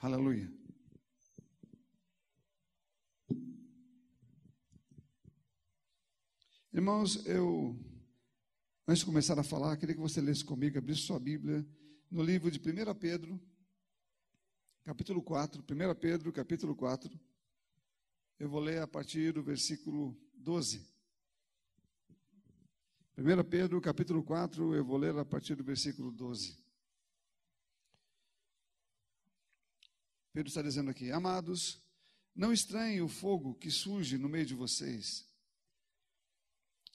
Aleluia. Irmãos, eu, antes de começar a falar, queria que você lesse comigo, abrisse sua Bíblia, no livro de 1 Pedro, capítulo 4, 1 Pedro, capítulo 4. Eu vou ler a partir do versículo 12. 1 Pedro, capítulo 4, eu vou ler a partir do versículo 12. Pedro está dizendo aqui: Amados, não estranhem o fogo que surge no meio de vocês,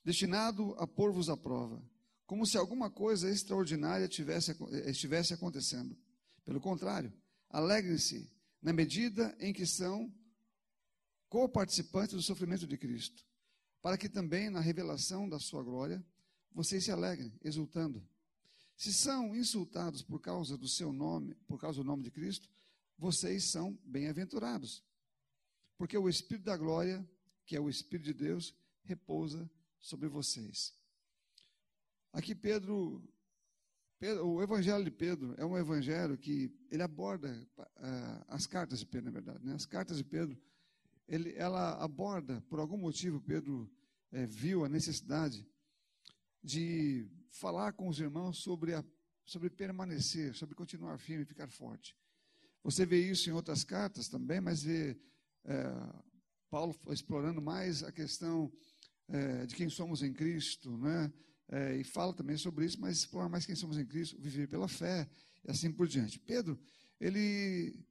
destinado a pôr-vos à prova, como se alguma coisa extraordinária tivesse, estivesse acontecendo. Pelo contrário, alegrem-se na medida em que são co-participantes do sofrimento de Cristo, para que também na revelação da sua glória vocês se alegrem, exultando. Se são insultados por causa do seu nome, por causa do nome de Cristo, vocês são bem-aventurados. Porque o Espírito da glória, que é o Espírito de Deus, repousa sobre vocês. Aqui Pedro, Pedro, o Evangelho de Pedro é um evangelho que ele aborda uh, as cartas de Pedro, na verdade. Né? As cartas de Pedro, ele, ela aborda, por algum motivo, Pedro é, viu a necessidade de falar com os irmãos sobre, a, sobre permanecer, sobre continuar firme ficar forte. Você vê isso em outras cartas também, mas vê é, Paulo explorando mais a questão é, de quem somos em Cristo, né? É, e fala também sobre isso, mas explora mais quem somos em Cristo, viver pela fé e assim por diante. Pedro, ele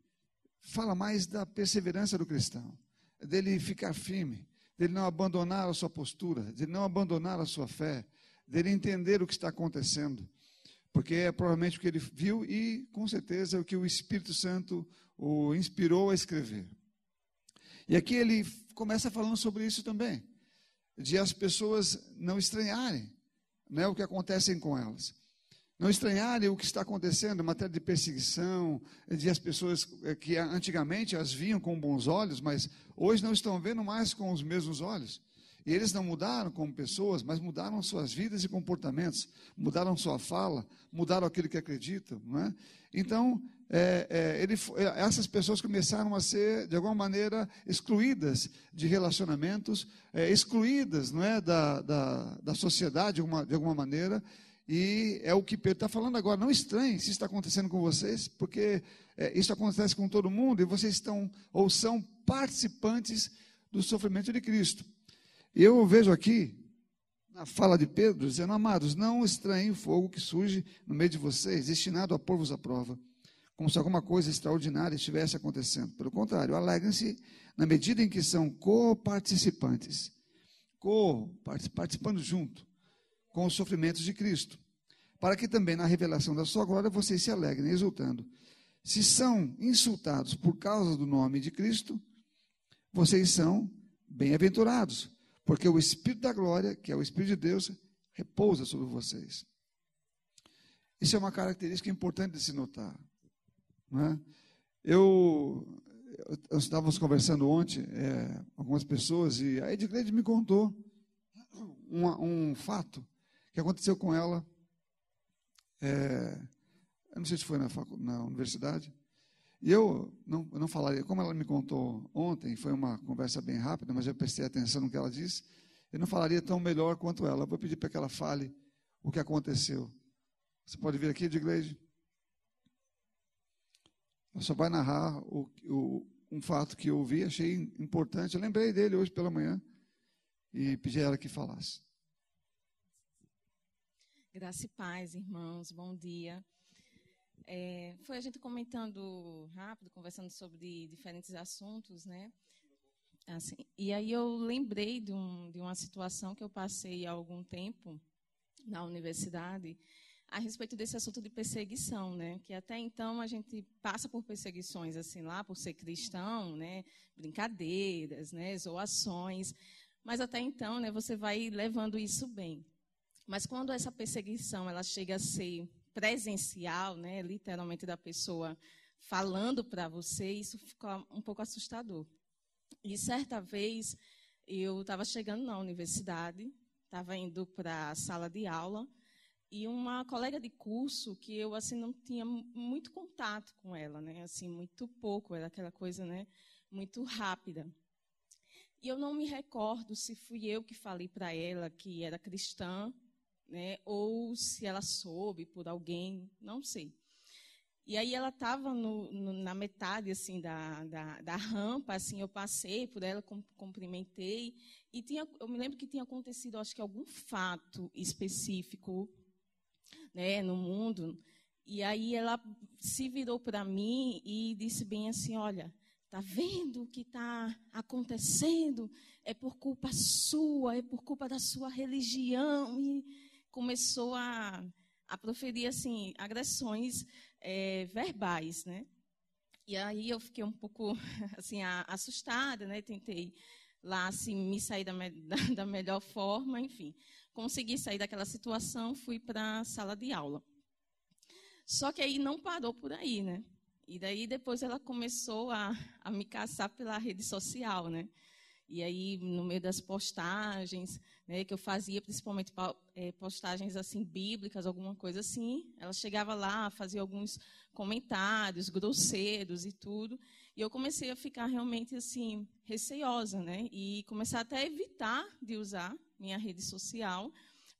fala mais da perseverança do cristão, dele ficar firme, dele não abandonar a sua postura, dele não abandonar a sua fé, dele entender o que está acontecendo porque é provavelmente o que ele viu e, com certeza, é o que o Espírito Santo o inspirou a escrever. E aqui ele começa falando sobre isso também, de as pessoas não estranharem né, o que acontece com elas. Não estranharem o que está acontecendo em matéria de perseguição, de as pessoas eh, que antigamente as viam com bons olhos, mas hoje não estão vendo mais com os mesmos olhos. E eles não mudaram como pessoas, mas mudaram suas vidas e comportamentos, mudaram sua fala, mudaram aquilo que acreditam. É? Então, é, é, ele, é, essas pessoas começaram a ser, de alguma maneira, excluídas de relacionamentos, é, excluídas não é, da, da, da sociedade, de, uma, de alguma maneira, e é o que Pedro está falando agora. Não estranhe se está acontecendo com vocês, porque é, isso acontece com todo mundo e vocês estão ou são participantes do sofrimento de Cristo. E eu vejo aqui, na fala de Pedro, dizendo: Amados, não estranhem o fogo que surge no meio de vocês, destinado a pôr-vos à prova, como se alguma coisa extraordinária estivesse acontecendo. Pelo contrário, alegrem-se na medida em que são co-participantes, co-participando junto com os sofrimentos de Cristo, para que também na revelação da sua glória vocês se alegrem, exultando. Se são insultados por causa do nome de Cristo, vocês são bem-aventurados porque o Espírito da glória, que é o Espírito de Deus, repousa sobre vocês. Isso é uma característica importante de se notar. É? Eu, eu estávamos conversando ontem, é, algumas pessoas, e a Edglede me contou um, um, fato que aconteceu com ela. É, eu não sei se foi na, na universidade, e eu não, não falaria, como ela me contou ontem, foi uma conversa bem rápida, mas eu prestei atenção no que ela disse, eu não falaria tão melhor quanto ela. Eu vou pedir para que ela fale o que aconteceu. Você pode vir aqui, de igreja? Ela só vai narrar o, o, um fato que eu ouvi, achei importante. Eu lembrei dele hoje pela manhã e pedi a ela que falasse. Graça e paz, irmãos, bom dia. É, foi a gente comentando rápido, conversando sobre diferentes assuntos, né? Assim, e aí eu lembrei de, um, de uma situação que eu passei há algum tempo na universidade a respeito desse assunto de perseguição, né? Que até então a gente passa por perseguições assim lá por ser cristão, né? Brincadeiras, né? Zoações, mas até então, né? Você vai levando isso bem. Mas quando essa perseguição ela chega a ser presencial, né, literalmente da pessoa falando para você, isso fica um pouco assustador. E certa vez eu estava chegando na universidade, estava indo para a sala de aula e uma colega de curso que eu assim não tinha muito contato com ela, né? Assim, muito pouco, era aquela coisa, né, muito rápida. E eu não me recordo se fui eu que falei para ela que era cristã, né, ou se ela soube por alguém, não sei. E aí ela estava na metade assim da, da, da, rampa, assim eu passei por ela, cumprimentei e tinha, eu me lembro que tinha acontecido, acho que algum fato específico, né, no mundo. E aí ela se virou para mim e disse bem assim, olha, tá vendo o que está acontecendo? É por culpa sua, é por culpa da sua religião e começou a, a proferir assim agressões é, verbais, né? E aí eu fiquei um pouco assim assustada, né? Tentei lá assim me sair da, da, da melhor forma, enfim, consegui sair daquela situação, fui para a sala de aula. Só que aí não parou por aí, né? E daí depois ela começou a, a me caçar pela rede social, né? E aí, no meio das postagens, né, que eu fazia, principalmente é, postagens assim bíblicas, alguma coisa assim, ela chegava lá, fazia alguns comentários grosseiros e tudo, e eu comecei a ficar realmente assim receosa, né? E começar até a evitar de usar minha rede social,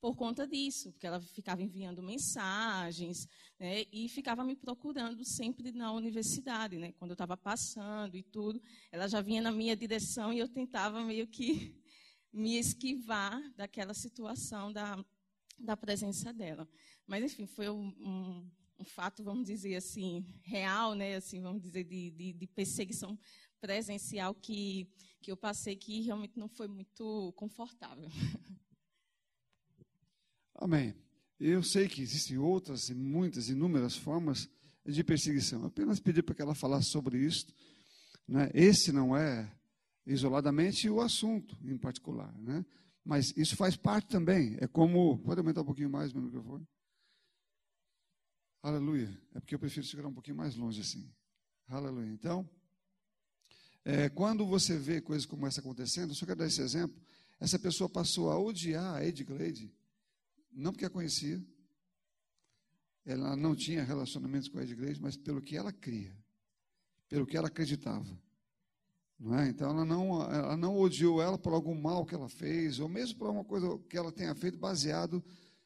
por conta disso, porque ela ficava enviando mensagens né, e ficava me procurando sempre na universidade, né, quando eu estava passando e tudo. Ela já vinha na minha direção e eu tentava meio que me esquivar daquela situação da, da presença dela. Mas, enfim, foi um, um, fato, vamos dizer assim, real, né, assim, vamos dizer, de, de, de perseguição presencial que, que eu passei que realmente não foi muito confortável. Amém. Eu sei que existem outras e muitas, inúmeras formas de perseguição. apenas pedi para que ela falasse sobre isso. Né? Esse não é isoladamente o assunto em particular, né? Mas isso faz parte também. É como. Pode aumentar um pouquinho mais meu microfone? Aleluia. É porque eu prefiro segurar um pouquinho mais longe assim. Aleluia. Então, é, quando você vê coisas como essa acontecendo, só quero dar esse exemplo. Essa pessoa passou a odiar a Edglade não porque a conhecia, ela não tinha relacionamentos com a igreja, mas pelo que ela cria, pelo que ela acreditava. Não é? Então ela não, ela não odiou ela por algum mal que ela fez, ou mesmo por alguma coisa que ela tenha feito baseado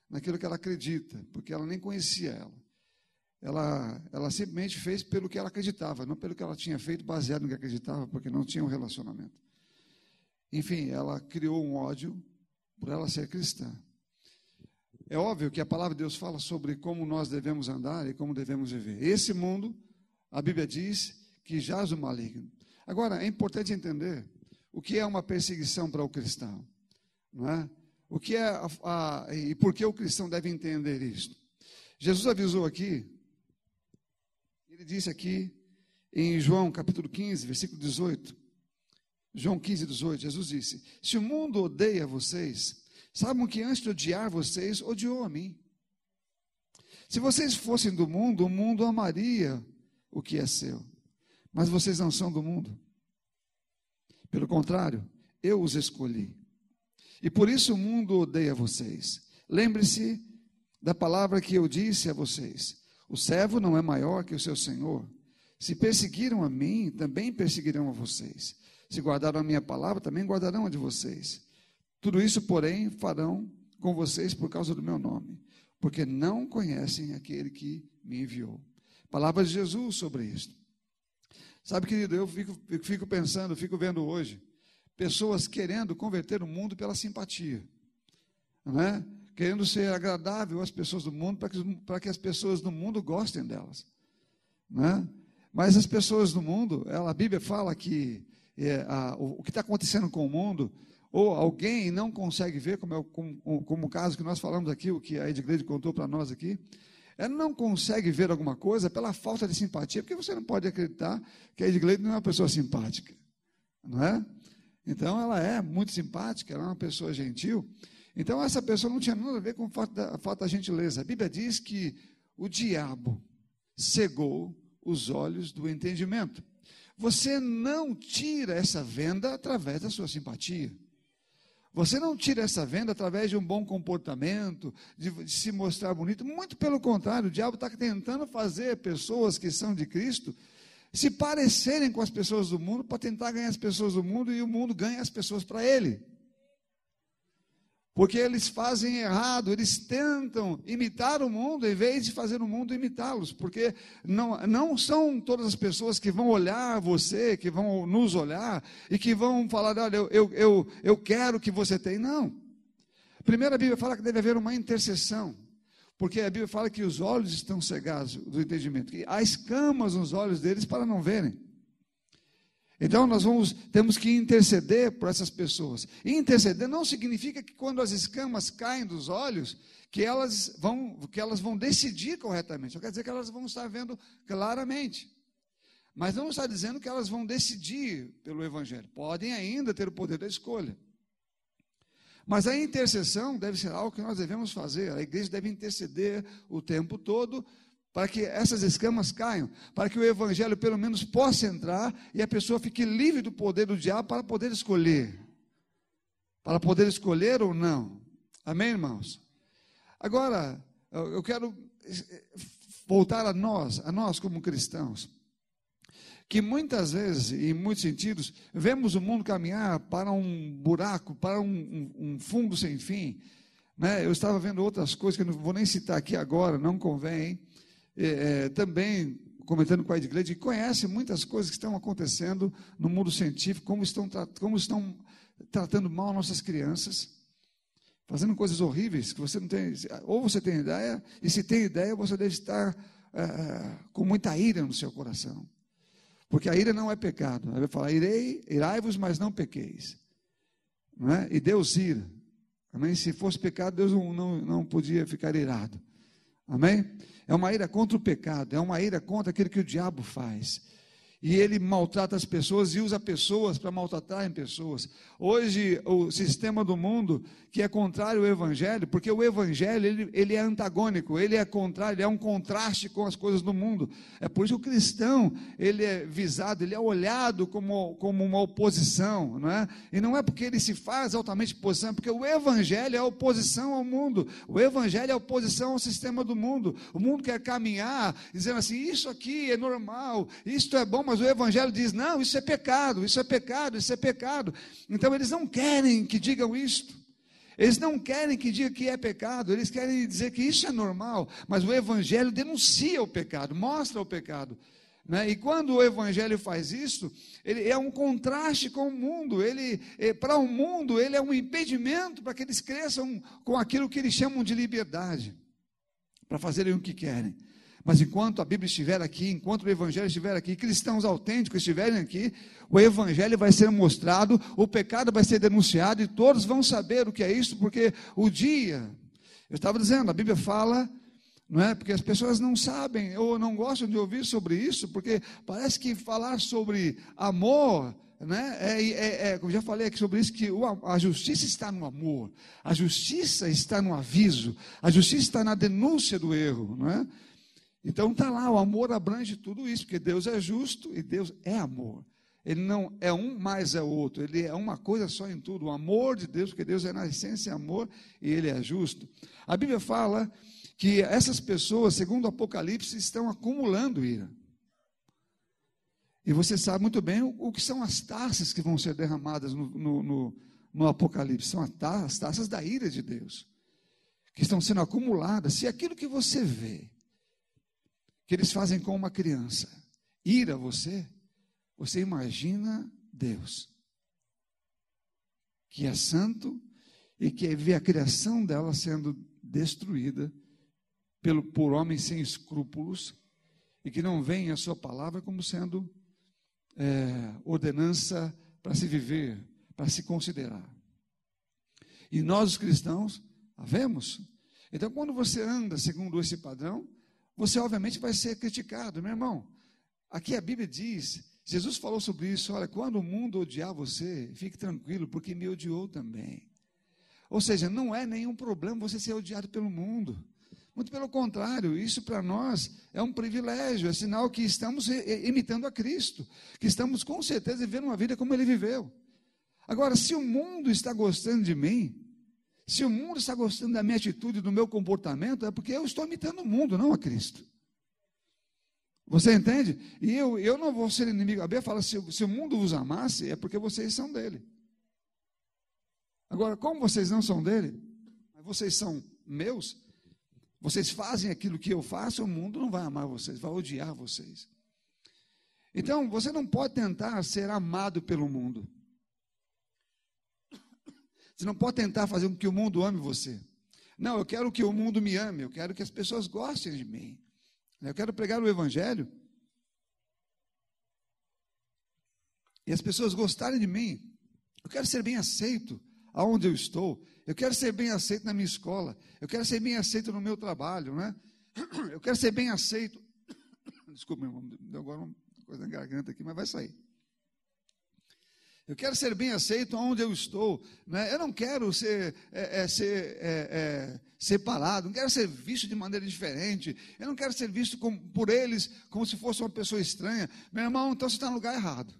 naquilo que ela acredita, porque ela nem conhecia ela. Ela, ela simplesmente fez pelo que ela acreditava, não pelo que ela tinha feito baseado no que acreditava, porque não tinha um relacionamento. Enfim, ela criou um ódio por ela ser cristã. É óbvio que a palavra de Deus fala sobre como nós devemos andar e como devemos viver. Esse mundo, a Bíblia diz que jaz o maligno. Agora, é importante entender o que é uma perseguição para o cristão, não é? O que é a, a, e por que o cristão deve entender isto? Jesus avisou aqui, ele disse aqui em João capítulo 15, versículo 18. João 15, 18, Jesus disse: Se o mundo odeia vocês, Sabem que antes de odiar vocês, odiou a mim. Se vocês fossem do mundo, o mundo amaria o que é seu. Mas vocês não são do mundo. Pelo contrário, eu os escolhi. E por isso o mundo odeia vocês. Lembre-se da palavra que eu disse a vocês: o servo não é maior que o seu senhor. Se perseguiram a mim, também perseguirão a vocês. Se guardaram a minha palavra, também guardarão a de vocês. Tudo isso, porém, farão com vocês por causa do meu nome, porque não conhecem aquele que me enviou. Palavras de Jesus sobre isso. Sabe, querido, eu fico, fico pensando, fico vendo hoje, pessoas querendo converter o mundo pela simpatia, não é? querendo ser agradável às pessoas do mundo, para que, para que as pessoas do mundo gostem delas. Não é? Mas as pessoas do mundo, ela, a Bíblia fala que é, a, o, o que está acontecendo com o mundo ou alguém não consegue ver, como, é o, como, como o caso que nós falamos aqui, o que a Edglede contou para nós aqui, ela não consegue ver alguma coisa pela falta de simpatia, porque você não pode acreditar que a Edglede não é uma pessoa simpática, não é? Então ela é muito simpática, ela é uma pessoa gentil. Então essa pessoa não tinha nada a ver com a falta da, a falta da gentileza. A Bíblia diz que o diabo cegou os olhos do entendimento. Você não tira essa venda através da sua simpatia. Você não tira essa venda através de um bom comportamento, de, de se mostrar bonito. Muito pelo contrário, o diabo está tentando fazer pessoas que são de Cristo se parecerem com as pessoas do mundo para tentar ganhar as pessoas do mundo e o mundo ganha as pessoas para ele. Porque eles fazem errado, eles tentam imitar o mundo em vez de fazer o mundo imitá-los. Porque não, não são todas as pessoas que vão olhar você, que vão nos olhar e que vão falar: olha, eu, eu, eu, eu quero que você tenha. Não. Primeiro a Bíblia fala que deve haver uma intercessão. Porque a Bíblia fala que os olhos estão cegados do entendimento, que há escamas nos olhos deles para não verem. Então nós vamos, temos que interceder por essas pessoas. E interceder não significa que quando as escamas caem dos olhos, que elas vão, que elas vão decidir corretamente. Só quer dizer que elas vão estar vendo claramente. Mas não está dizendo que elas vão decidir pelo Evangelho. Podem ainda ter o poder da escolha. Mas a intercessão deve ser algo que nós devemos fazer. A igreja deve interceder o tempo todo para que essas escamas caiam, para que o evangelho pelo menos possa entrar e a pessoa fique livre do poder do diabo para poder escolher. Para poder escolher ou não. Amém, irmãos? Agora, eu quero voltar a nós, a nós como cristãos, que muitas vezes, em muitos sentidos, vemos o mundo caminhar para um buraco, para um, um, um fundo sem fim. Né? Eu estava vendo outras coisas que eu não vou nem citar aqui agora, não convém é, também comentando com a Edglade, que conhece muitas coisas que estão acontecendo no mundo científico, como estão, como estão tratando mal nossas crianças, fazendo coisas horríveis que você não tem, ou você tem ideia, e se tem ideia, você deve estar é, com muita ira no seu coração. Porque a ira não é pecado. Ele vai falar, irei, irai-vos, mas não pequeis. Não é? E Deus ira. Amém? Se fosse pecado, Deus não, não, não podia ficar irado. Amém? É uma ira contra o pecado, é uma ira contra aquilo que o diabo faz e ele maltrata as pessoas e usa pessoas para maltratarem pessoas. Hoje, o sistema do mundo, que é contrário ao Evangelho, porque o Evangelho ele, ele é antagônico, ele é contrário, ele é um contraste com as coisas do mundo. É por isso que o cristão, ele é visado, ele é olhado como, como uma oposição, não é? E não é porque ele se faz altamente oposição, é porque o Evangelho é oposição ao mundo, o Evangelho é oposição ao sistema do mundo. O mundo quer caminhar dizendo assim: isso aqui é normal, isto é bom mas o Evangelho diz: não, isso é pecado, isso é pecado, isso é pecado. Então eles não querem que digam isto. Eles não querem que diga que é pecado, eles querem dizer que isso é normal, mas o Evangelho denuncia o pecado, mostra o pecado. Né? E quando o Evangelho faz isso, ele é um contraste com o mundo. Ele, é, para o mundo, ele é um impedimento para que eles cresçam com aquilo que eles chamam de liberdade, para fazerem o que querem. Mas enquanto a Bíblia estiver aqui, enquanto o Evangelho estiver aqui, cristãos autênticos estiverem aqui, o Evangelho vai ser mostrado, o pecado vai ser denunciado e todos vão saber o que é isso, porque o dia, eu estava dizendo, a Bíblia fala, não é? Porque as pessoas não sabem ou não gostam de ouvir sobre isso, porque parece que falar sobre amor né? É, é, é, como já falei aqui sobre isso, que o, a justiça está no amor, a justiça está no aviso, a justiça está na denúncia do erro, não é? Então está lá, o amor abrange tudo isso, porque Deus é justo e Deus é amor. Ele não é um mais é outro, ele é uma coisa só em tudo. O amor de Deus, porque Deus é na essência amor e ele é justo. A Bíblia fala que essas pessoas, segundo o Apocalipse, estão acumulando ira. E você sabe muito bem o, o que são as taças que vão ser derramadas no, no, no, no Apocalipse. São as taças da ira de Deus, que estão sendo acumuladas. Se aquilo que você vê que eles fazem com uma criança. Ira você, você imagina Deus, que é santo e que vê a criação dela sendo destruída pelo, por homens sem escrúpulos e que não veem a sua palavra como sendo é, ordenança para se viver, para se considerar. E nós, os cristãos, a vemos. Então, quando você anda segundo esse padrão, você obviamente vai ser criticado, meu irmão. Aqui a Bíblia diz, Jesus falou sobre isso, olha, quando o mundo odiar você, fique tranquilo, porque me odiou também. Ou seja, não é nenhum problema você ser odiado pelo mundo. Muito pelo contrário, isso para nós é um privilégio, é sinal que estamos imitando a Cristo, que estamos com certeza vivendo uma vida como ele viveu. Agora, se o mundo está gostando de mim, se o mundo está gostando da minha atitude, do meu comportamento, é porque eu estou imitando o mundo, não a Cristo. Você entende? E eu, eu não vou ser inimigo. A Bíblia fala: se, se o mundo vos amasse, é porque vocês são dele. Agora, como vocês não são dele, vocês são meus, vocês fazem aquilo que eu faço, o mundo não vai amar vocês, vai odiar vocês. Então, você não pode tentar ser amado pelo mundo. Você não pode tentar fazer com que o mundo ame você. Não, eu quero que o mundo me ame, eu quero que as pessoas gostem de mim. Eu quero pregar o Evangelho. E as pessoas gostarem de mim. Eu quero ser bem aceito aonde eu estou. Eu quero ser bem aceito na minha escola. Eu quero ser bem aceito no meu trabalho, né? Eu quero ser bem aceito. Desculpa, meu irmão, deu agora uma coisa na garganta aqui, mas vai sair. Eu quero ser bem aceito onde eu estou. Né? Eu não quero ser, é, é, ser é, é, separado, não quero ser visto de maneira diferente. Eu não quero ser visto por eles como se fosse uma pessoa estranha. Meu irmão, então você está no lugar errado.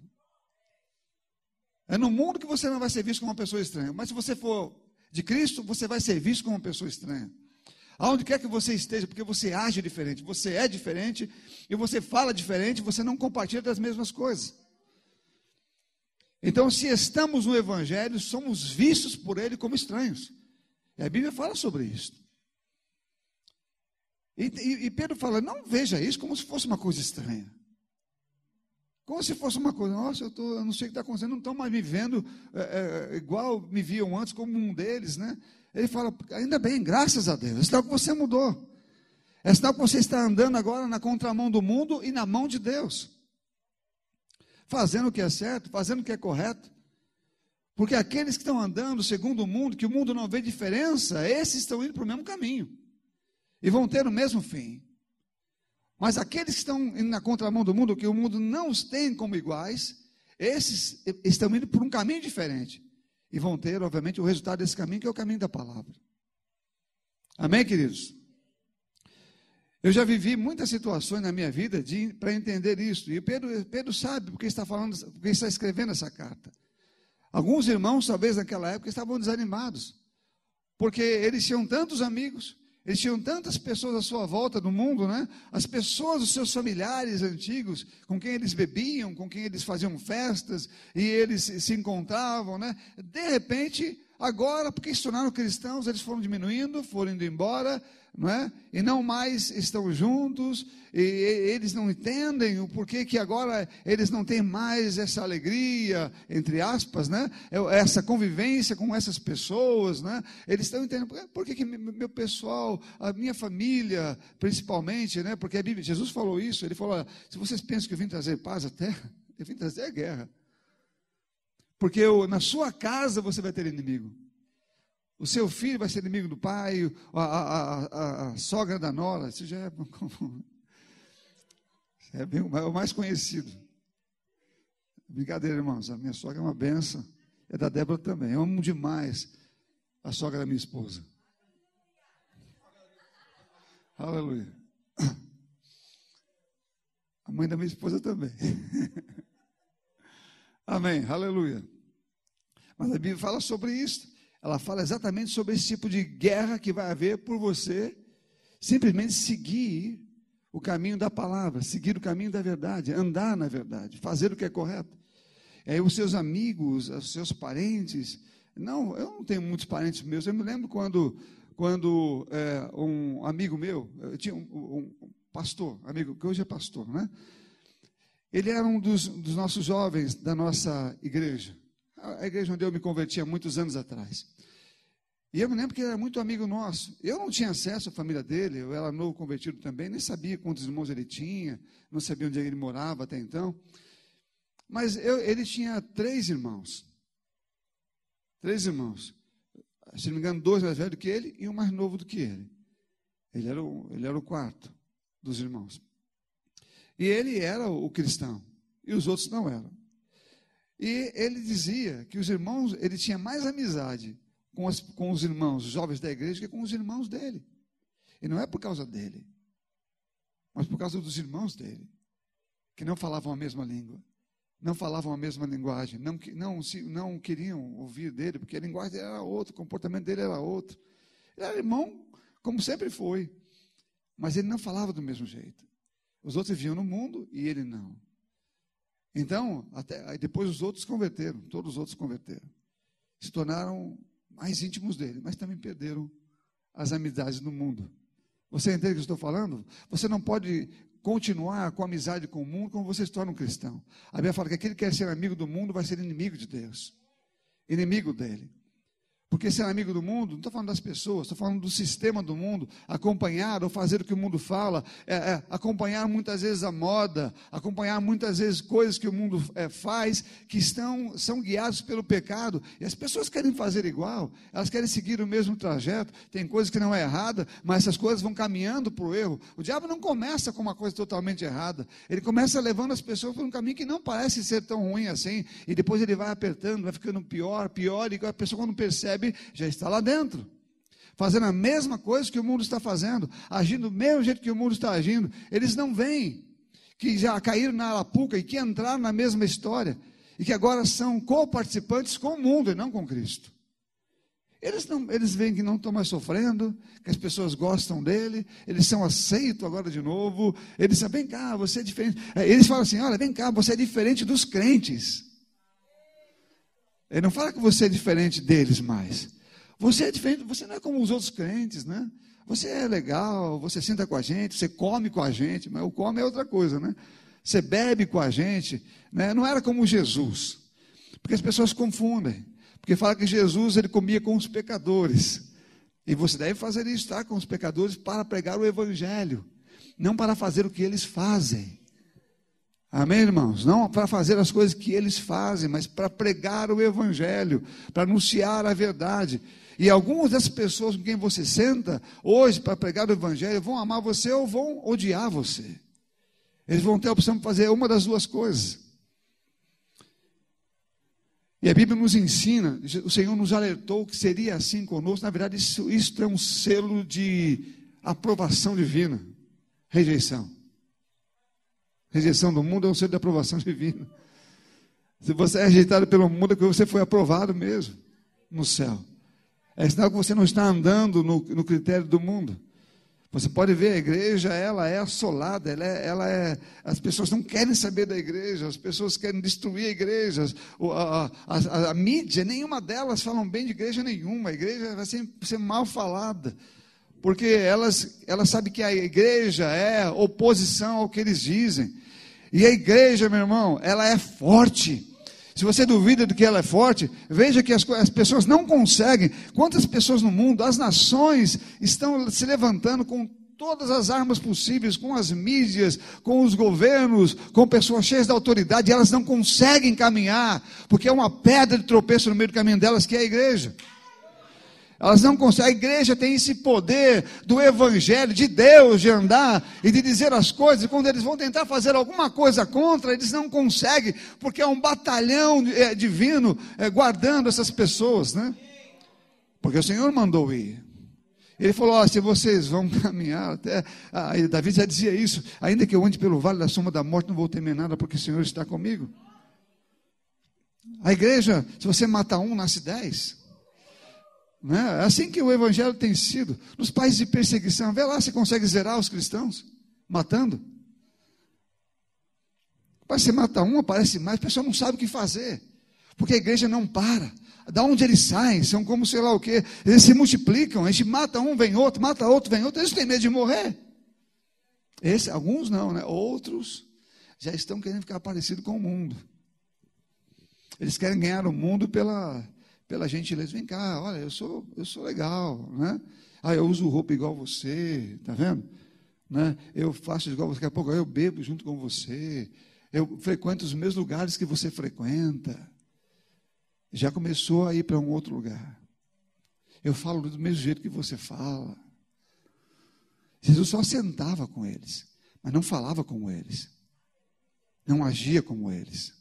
É no mundo que você não vai ser visto como uma pessoa estranha. Mas se você for de Cristo, você vai ser visto como uma pessoa estranha. Aonde quer que você esteja, porque você age diferente, você é diferente e você fala diferente, você não compartilha das mesmas coisas. Então, se estamos no Evangelho, somos vistos por Ele como estranhos. E a Bíblia fala sobre isso. E, e, e, Pedro fala: não veja isso como se fosse uma coisa estranha. Como se fosse uma coisa, nossa, eu, tô, eu não sei o que está acontecendo, não estão mais me vendo é, é, igual me viam antes, como um deles, né? Ele fala: ainda bem, graças a Deus, é sinal que você mudou. É sinal que você está andando agora na contramão do mundo e na mão de Deus fazendo o que é certo, fazendo o que é correto. Porque aqueles que estão andando segundo o mundo, que o mundo não vê diferença, esses estão indo para o mesmo caminho. E vão ter o mesmo fim. Mas aqueles que estão indo na contramão do mundo, que o mundo não os tem como iguais, esses estão indo por um caminho diferente. E vão ter, obviamente, o resultado desse caminho, que é o caminho da palavra. Amém, queridos? Eu já vivi muitas situações na minha vida para entender isso. E Pedro, Pedro sabe porque está falando, porque está escrevendo essa carta. Alguns irmãos, talvez naquela época, estavam desanimados, porque eles tinham tantos amigos, eles tinham tantas pessoas à sua volta no mundo, né? As pessoas, os seus familiares antigos, com quem eles bebiam, com quem eles faziam festas e eles se encontravam, né? De repente, agora, porque se tornaram cristãos, eles foram diminuindo, foram indo embora, não é? E não mais estão juntos, e eles não entendem o porquê que agora eles não têm mais essa alegria, entre aspas, né? É, essa convivência com essas pessoas, né? Eles estão entendendo por que, que meu pessoal, a minha família, principalmente, né? Porque Bíblia, Jesus falou isso, ele falou: se vocês pensam que eu vim trazer paz à terra, eu vim trazer a guerra. Porque eu, na sua casa você vai ter inimigo. O seu filho vai ser inimigo do pai, a, a, a, a sogra da nora, isso já é, é bem, o mais conhecido. Brincadeira, irmãos, a minha sogra é uma benção, é da Débora também. Eu amo demais a sogra da minha esposa. Aleluia. A mãe da minha esposa também. Amém, aleluia. Mas a Bíblia fala sobre isso ela fala exatamente sobre esse tipo de guerra que vai haver por você simplesmente seguir o caminho da palavra, seguir o caminho da verdade, andar na verdade, fazer o que é correto. É, os seus amigos, os seus parentes, não, eu não tenho muitos parentes meus. Eu me lembro quando, quando é, um amigo meu, eu tinha um, um, pastor, amigo que hoje é pastor, né? Ele era um dos, dos nossos jovens da nossa igreja a igreja onde eu me converti há muitos anos atrás. E eu me lembro que ele era muito amigo nosso. Eu não tinha acesso à família dele, eu era novo convertido também, nem sabia quantos irmãos ele tinha, não sabia onde ele morava até então. Mas eu, ele tinha três irmãos. Três irmãos. Se não me engano, dois mais velhos que ele e um mais novo do que ele. Ele era o, ele era o quarto dos irmãos. E ele era o cristão, e os outros não eram. E ele dizia que os irmãos, ele tinha mais amizade com, as, com os irmãos, os jovens da igreja, que com os irmãos dele. E não é por causa dele, mas por causa dos irmãos dele, que não falavam a mesma língua. não falavam a mesma linguagem, não, não, não queriam ouvir dele, porque a linguagem era outra, o comportamento dele era outro. Ele era irmão, como sempre foi, mas ele não falava do mesmo jeito. Os outros viviam no mundo e ele não. Então, até, depois os outros converteram, todos os outros converteram. Se tornaram mais íntimos dele, mas também perderam as amizades do mundo. Você entende o que eu estou falando? Você não pode continuar com amizade com o mundo como você se torna um cristão. A Bíblia fala que aquele que quer ser amigo do mundo vai ser inimigo de Deus, inimigo dele. Porque ser amigo do mundo, não estou falando das pessoas, estou falando do sistema do mundo, acompanhar ou fazer o que o mundo fala, é, é, acompanhar muitas vezes a moda, acompanhar muitas vezes coisas que o mundo é, faz, que estão, são guiados pelo pecado, e as pessoas querem fazer igual, elas querem seguir o mesmo trajeto, tem coisas que não é errada, mas essas coisas vão caminhando para o erro. O diabo não começa com uma coisa totalmente errada, ele começa levando as pessoas por um caminho que não parece ser tão ruim assim, e depois ele vai apertando, vai ficando pior, pior, e a pessoa quando percebe, percebe, já está lá dentro. Fazendo a mesma coisa que o mundo está fazendo, agindo do mesmo jeito que o mundo está agindo. Eles não veem que já caíram na arapuca e que entraram na mesma história e que agora são co-participantes com o mundo e não com Cristo. Eles, não, eles veem que não estão mais sofrendo, que as pessoas gostam dele, eles são aceitos agora de novo. Eles dizem, vem cá, você é diferente. É, eles falam assim: olha, vem cá, você é diferente dos crentes. Ele não fala que você é diferente deles mais. Você é diferente, você não é como os outros crentes, né? Você é legal, você senta com a gente, você come com a gente, mas o come é outra coisa, né? Você bebe com a gente, né? Não era como Jesus. Porque as pessoas confundem. Porque fala que Jesus ele comia com os pecadores. E você deve fazer isso, estar tá? com os pecadores para pregar o evangelho, não para fazer o que eles fazem. Amém, irmãos? Não para fazer as coisas que eles fazem, mas para pregar o Evangelho, para anunciar a verdade. E algumas das pessoas com quem você senta hoje para pregar o Evangelho vão amar você ou vão odiar você. Eles vão ter a opção de fazer uma das duas coisas. E a Bíblia nos ensina, o Senhor nos alertou que seria assim conosco. Na verdade, isso, isso é um selo de aprovação divina, rejeição. Rejeição do mundo é um selo de aprovação divina. Se você é rejeitado pelo mundo, é porque você foi aprovado mesmo no céu. É sinal que você não está andando no, no critério do mundo. Você pode ver a igreja, ela é assolada, ela é, ela é, as pessoas não querem saber da igreja, as pessoas querem destruir a igreja, a, a, a, a mídia, nenhuma delas falam bem de igreja nenhuma, a igreja vai sempre ser mal falada porque elas, elas sabem que a igreja é oposição ao que eles dizem. E a igreja, meu irmão, ela é forte. Se você duvida de que ela é forte, veja que as, as, pessoas não conseguem. Quantas pessoas no mundo, as nações, estão se levantando com todas as armas possíveis, com as mídias, com os governos, com pessoas cheias de autoridade, elas não conseguem caminhar, porque é uma pedra de tropeço no meio do caminho delas, que é a igreja. Elas não conseguem. A igreja tem esse poder do evangelho, de Deus, de andar e de dizer as coisas. E quando eles vão tentar fazer alguma coisa contra, eles não conseguem, porque é um batalhão é, divino é, guardando essas pessoas, né? Porque o Senhor mandou ir. Ele falou: se vocês vão caminhar até. Ah, Davi já dizia isso: ainda que eu ande pelo vale da sombra da morte, não vou temer nada, porque o Senhor está comigo. A igreja, se você matar um, nasce dez. Né? É assim que o evangelho tem sido. Nos países de perseguição, vê lá se consegue zerar os cristãos, matando. Mas você mata um, aparece mais, a pessoa não sabe o que fazer. Porque a igreja não para. Da onde eles saem, são como sei lá o que. Eles se multiplicam, a gente mata um, vem outro, mata outro, vem outro, eles têm medo de morrer. Esse, alguns não, né? Outros já estão querendo ficar parecido com o mundo. Eles querem ganhar o mundo pela, pela gentileza, vem cá, olha, eu sou, eu sou legal, né? Ah, eu uso roupa igual você, tá vendo? Né? Eu faço igual você, daqui a pouco eu bebo junto com você, eu frequento os mesmos lugares que você frequenta. Já começou a ir para um outro lugar. Eu falo do mesmo jeito que você fala. Jesus só sentava com eles, mas não falava como eles. Não agia como eles.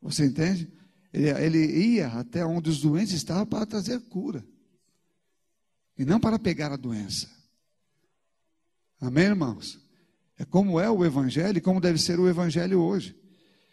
Você entende? Ele, ele ia até onde os doentes estavam para trazer cura. E não para pegar a doença. Amém, irmãos? É como é o Evangelho e como deve ser o Evangelho hoje.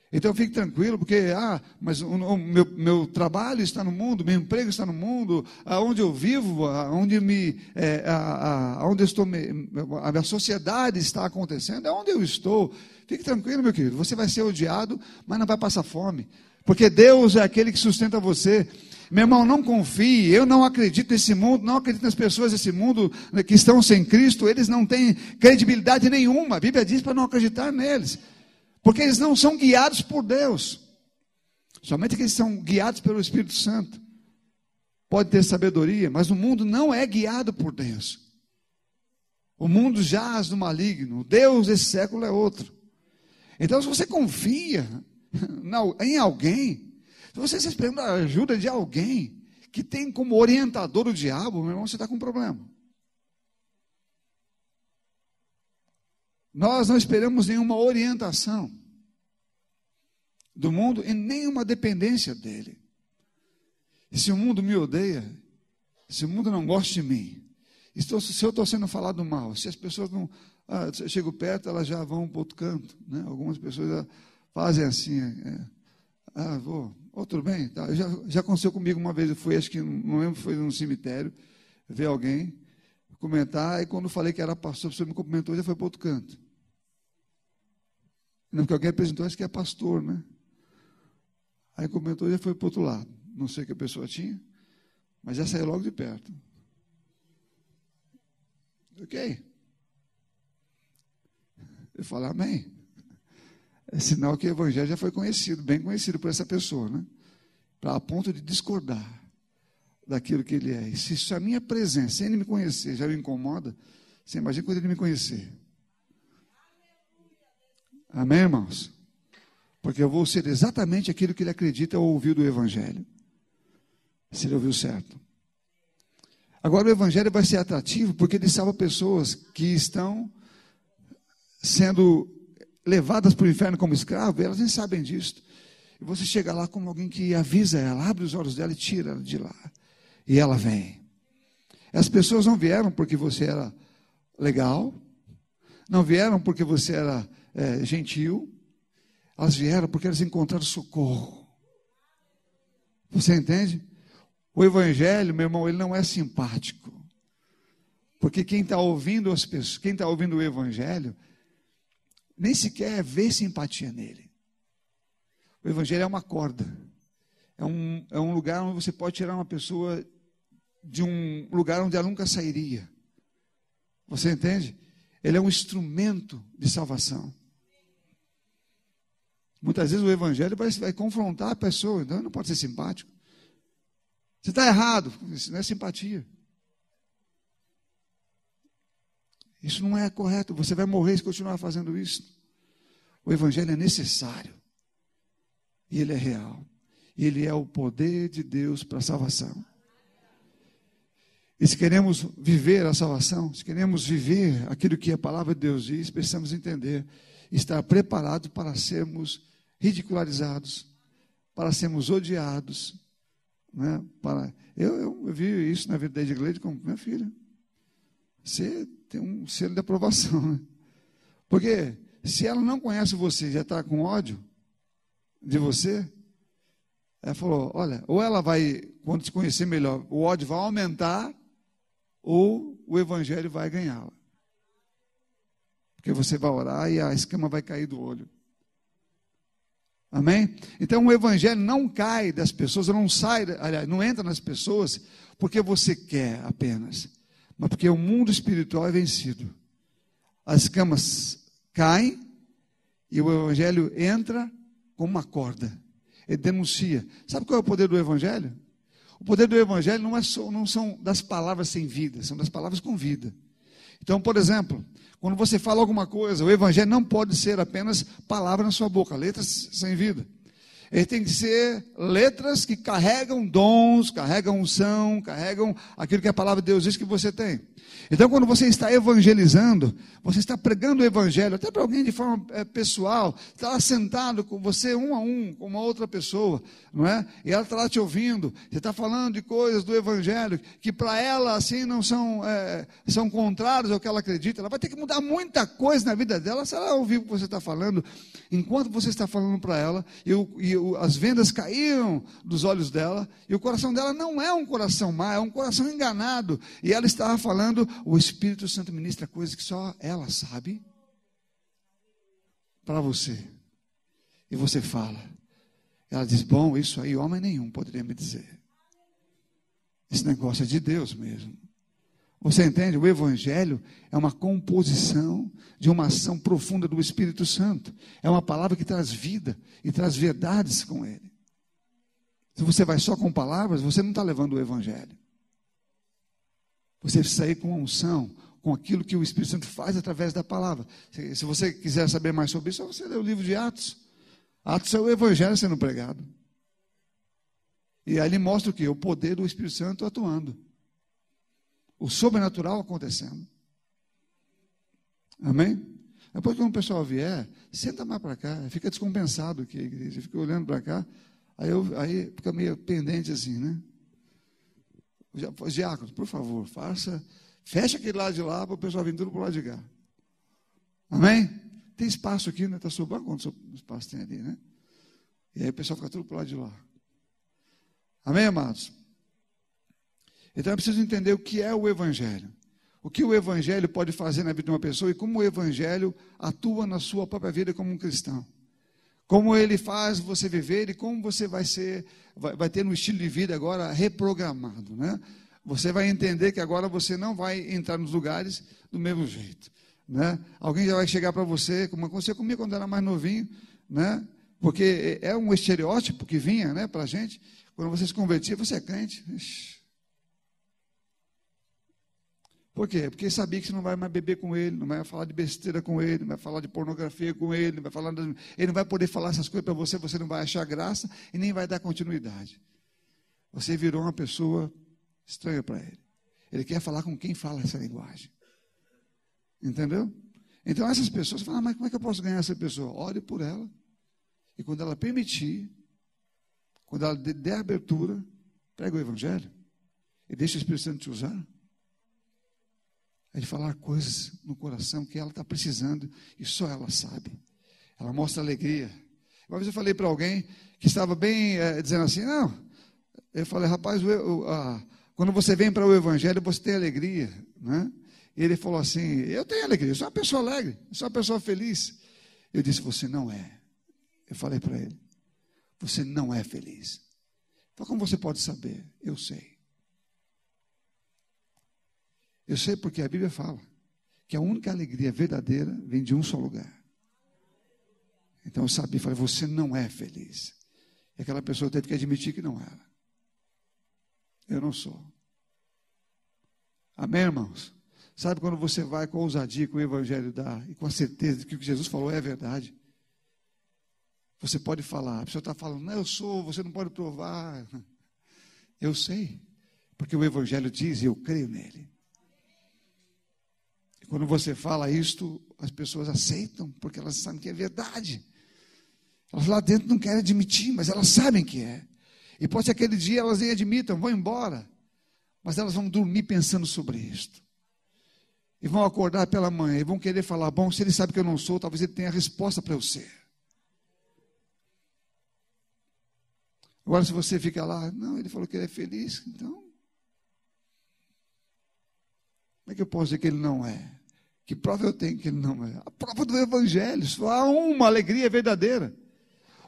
Então fique tranquilo, porque, ah, mas o, o meu, meu, trabalho está no mundo, meu emprego está no mundo, aonde eu vivo, aonde, me, é, a, a, estou, a minha sociedade está acontecendo, é onde eu estou. Fique tranquilo, meu querido, você vai ser odiado, mas não vai passar fome, porque Deus é aquele que sustenta você. Meu irmão, não confie, eu não acredito nesse mundo, não acredito nas pessoas desse mundo né, que estão sem Cristo, eles não têm credibilidade nenhuma. A Bíblia diz para não acreditar neles. Porque eles não são guiados por Deus. Somente que eles são guiados pelo Espírito Santo. Pode ter sabedoria, mas o mundo não é guiado por Deus. O mundo jaz no maligno. Deus desse século é outro. Então, se você confia em alguém, se você está esperando a ajuda de alguém que tem como orientador o diabo, meu irmão, você está com um problema. Nós não esperamos nenhuma orientação do mundo e nenhuma dependência dele. E se o mundo me odeia, se o mundo não gosta de mim, estou, se eu estou sendo falado mal, se as pessoas não. Ah, chego perto, elas já vão para outro canto. Né? Algumas pessoas já fazem assim. É, ah, vou. Oh, tudo bem? Tá. Já, já aconteceu comigo uma vez, eu fui, acho que não lembro, foi num cemitério, ver alguém comentar, e quando falei que era pastor, a pessoa me cumprimentou, já foi para outro canto. Não, porque alguém apresentou, acho que é pastor, né? Aí comentou e foi para outro lado. Não sei o que a pessoa tinha, mas já saiu logo de perto. Ok? Eu falo, amém. É sinal que o evangelho já foi conhecido, bem conhecido por essa pessoa, né? Para a ponto de discordar daquilo que ele é. E se a minha presença, sem ele me conhecer, já o incomoda, você imagina quando ele me conhecer. Amém, irmãos? Porque eu vou ser exatamente aquilo que ele acredita ou ouviu do Evangelho. Se ele ouviu certo. Agora, o Evangelho vai ser atrativo porque ele salva pessoas que estão sendo levadas para o inferno como escravo, elas nem sabem disso. E você chega lá como alguém que avisa ela, abre os olhos dela e tira ela de lá. E ela vem. As pessoas não vieram porque você era legal, não vieram porque você era é, gentil, elas vieram porque elas encontraram socorro. Você entende? O Evangelho, meu irmão, ele não é simpático. Porque quem está ouvindo as pessoas, quem está ouvindo o Evangelho, nem sequer vê simpatia nele. O Evangelho é uma corda. É um, é um lugar onde você pode tirar uma pessoa de um lugar onde ela nunca sairia. Você entende? Ele é um instrumento de salvação. Muitas vezes o evangelho vai, vai confrontar a pessoa, então não pode ser simpático. Você está errado, isso não é simpatia. Isso não é correto, você vai morrer se continuar fazendo isso. O evangelho é necessário. E ele é real. Ele é o poder de Deus para a salvação. E se queremos viver a salvação, se queremos viver aquilo que a palavra de Deus diz, precisamos entender, estar preparados para sermos ridicularizados, para sermos odiados. Né? Para... Eu, eu, eu vi isso na vida da igreja como minha filha. Você tem um selo de aprovação. Né? Porque se ela não conhece você já está com ódio de você, ela falou: olha, ou ela vai, quando te conhecer melhor, o ódio vai aumentar, ou o evangelho vai ganhá-la. Porque você vai orar e a escama vai cair do olho. Amém? Então o evangelho não cai das pessoas, não sai, aliás, não entra nas pessoas porque você quer apenas, mas porque o mundo espiritual é vencido. As camas caem e o evangelho entra como uma corda. Ele denuncia. Sabe qual é o poder do evangelho? O poder do evangelho não, é só, não são das palavras sem vida, são das palavras com vida. Então, por exemplo, quando você fala alguma coisa, o evangelho não pode ser apenas palavra na sua boca, letras sem vida. Ele tem que ser letras que carregam dons, carregam unção, carregam aquilo que a palavra de Deus diz que você tem. Então, quando você está evangelizando, você está pregando o evangelho, até para alguém de forma é, pessoal, está sentado com você um a um, com uma outra pessoa, não é? E ela está lá te ouvindo, você está falando de coisas do evangelho que para ela, assim, não são, é, são contrárias ao que ela acredita. Ela vai ter que mudar muita coisa na vida dela se ela ouvir o que você está falando, enquanto você está falando para ela, e, e as vendas caíram dos olhos dela, e o coração dela não é um coração mau, é um coração enganado, e ela estava falando o Espírito Santo ministra coisas que só ela sabe para você. E você fala. Ela diz: Bom, isso aí homem nenhum poderia me dizer. Esse negócio é de Deus mesmo. Você entende? O Evangelho é uma composição de uma ação profunda do Espírito Santo. É uma palavra que traz vida e traz verdades com ele. Se você vai só com palavras, você não está levando o Evangelho. Você sair com a unção, com aquilo que o Espírito Santo faz através da palavra. Se, se você quiser saber mais sobre isso, é você lê o livro de Atos. Atos é o Evangelho sendo pregado. E aí ele mostra o que? O poder do Espírito Santo atuando. O sobrenatural acontecendo. Amém? Depois que o pessoal vier, senta mais para cá, fica descompensado aqui a igreja, fica olhando para cá, aí, eu, aí fica meio pendente assim, né? Diácono, por favor, faça, fecha aquele lado de lá para o pessoal vir tudo para o lado de cá. Amém? Tem espaço aqui, né? Está sobrando quanto espaço tem ali, né? E aí o pessoal fica tudo para o lado de lá. Amém, amados? Então é preciso entender o que é o Evangelho. O que o Evangelho pode fazer na vida de uma pessoa e como o Evangelho atua na sua própria vida como um cristão. Como ele faz você viver e como você vai ser, vai, vai ter um estilo de vida agora reprogramado, né? Você vai entender que agora você não vai entrar nos lugares do mesmo jeito, né? Alguém já vai chegar para você, como aconteceu comigo quando era mais novinho, né? Porque é um estereótipo que vinha, né, para a gente. Quando você se convertia, você é crente. Ixi, por quê? Porque sabia que você não vai mais beber com ele, não vai falar de besteira com ele, não vai falar de pornografia com ele, não vai falar, ele não vai poder falar essas coisas para você, você não vai achar graça e nem vai dar continuidade. Você virou uma pessoa estranha para ele. Ele quer falar com quem fala essa linguagem. Entendeu? Então essas pessoas falam, ah, mas como é que eu posso ganhar essa pessoa? Ore por ela. E quando ela permitir, quando ela der abertura, prega o Evangelho. E deixa o Espírito Santo te usar é de falar coisas no coração que ela está precisando e só ela sabe. Ela mostra alegria. Uma vez eu falei para alguém que estava bem é, dizendo assim: não. Eu falei, rapaz, o, o, a, quando você vem para o Evangelho, você tem alegria. Né? E ele falou assim: eu tenho alegria, eu sou uma pessoa alegre, sou uma pessoa feliz. Eu disse: você não é. Eu falei para ele: você não é feliz. Então, como você pode saber? Eu sei. Eu sei porque a Bíblia fala que a única alegria verdadeira vem de um só lugar. Então eu sabia, falei, você não é feliz. E aquela pessoa teve que admitir que não era. Eu não sou. Amém, irmãos? Sabe quando você vai com ousadia, com o Evangelho dá, e com a certeza de que o que Jesus falou é verdade? Você pode falar, a pessoa está falando, não, eu sou, você não pode provar. Eu sei, porque o Evangelho diz e eu creio nele. Quando você fala isto, as pessoas aceitam, porque elas sabem que é verdade. Elas lá dentro não querem admitir, mas elas sabem que é. E pode ser aquele dia elas nem admitam, vão embora. Mas elas vão dormir pensando sobre isto. E vão acordar pela manhã e vão querer falar: bom, se ele sabe que eu não sou, talvez ele tenha a resposta para eu ser. Agora, se você fica lá, não, ele falou que ele é feliz, então. Como é que eu posso dizer que ele não é? Que prova eu tenho que ele não é? A prova do Evangelho. Só há uma alegria verdadeira.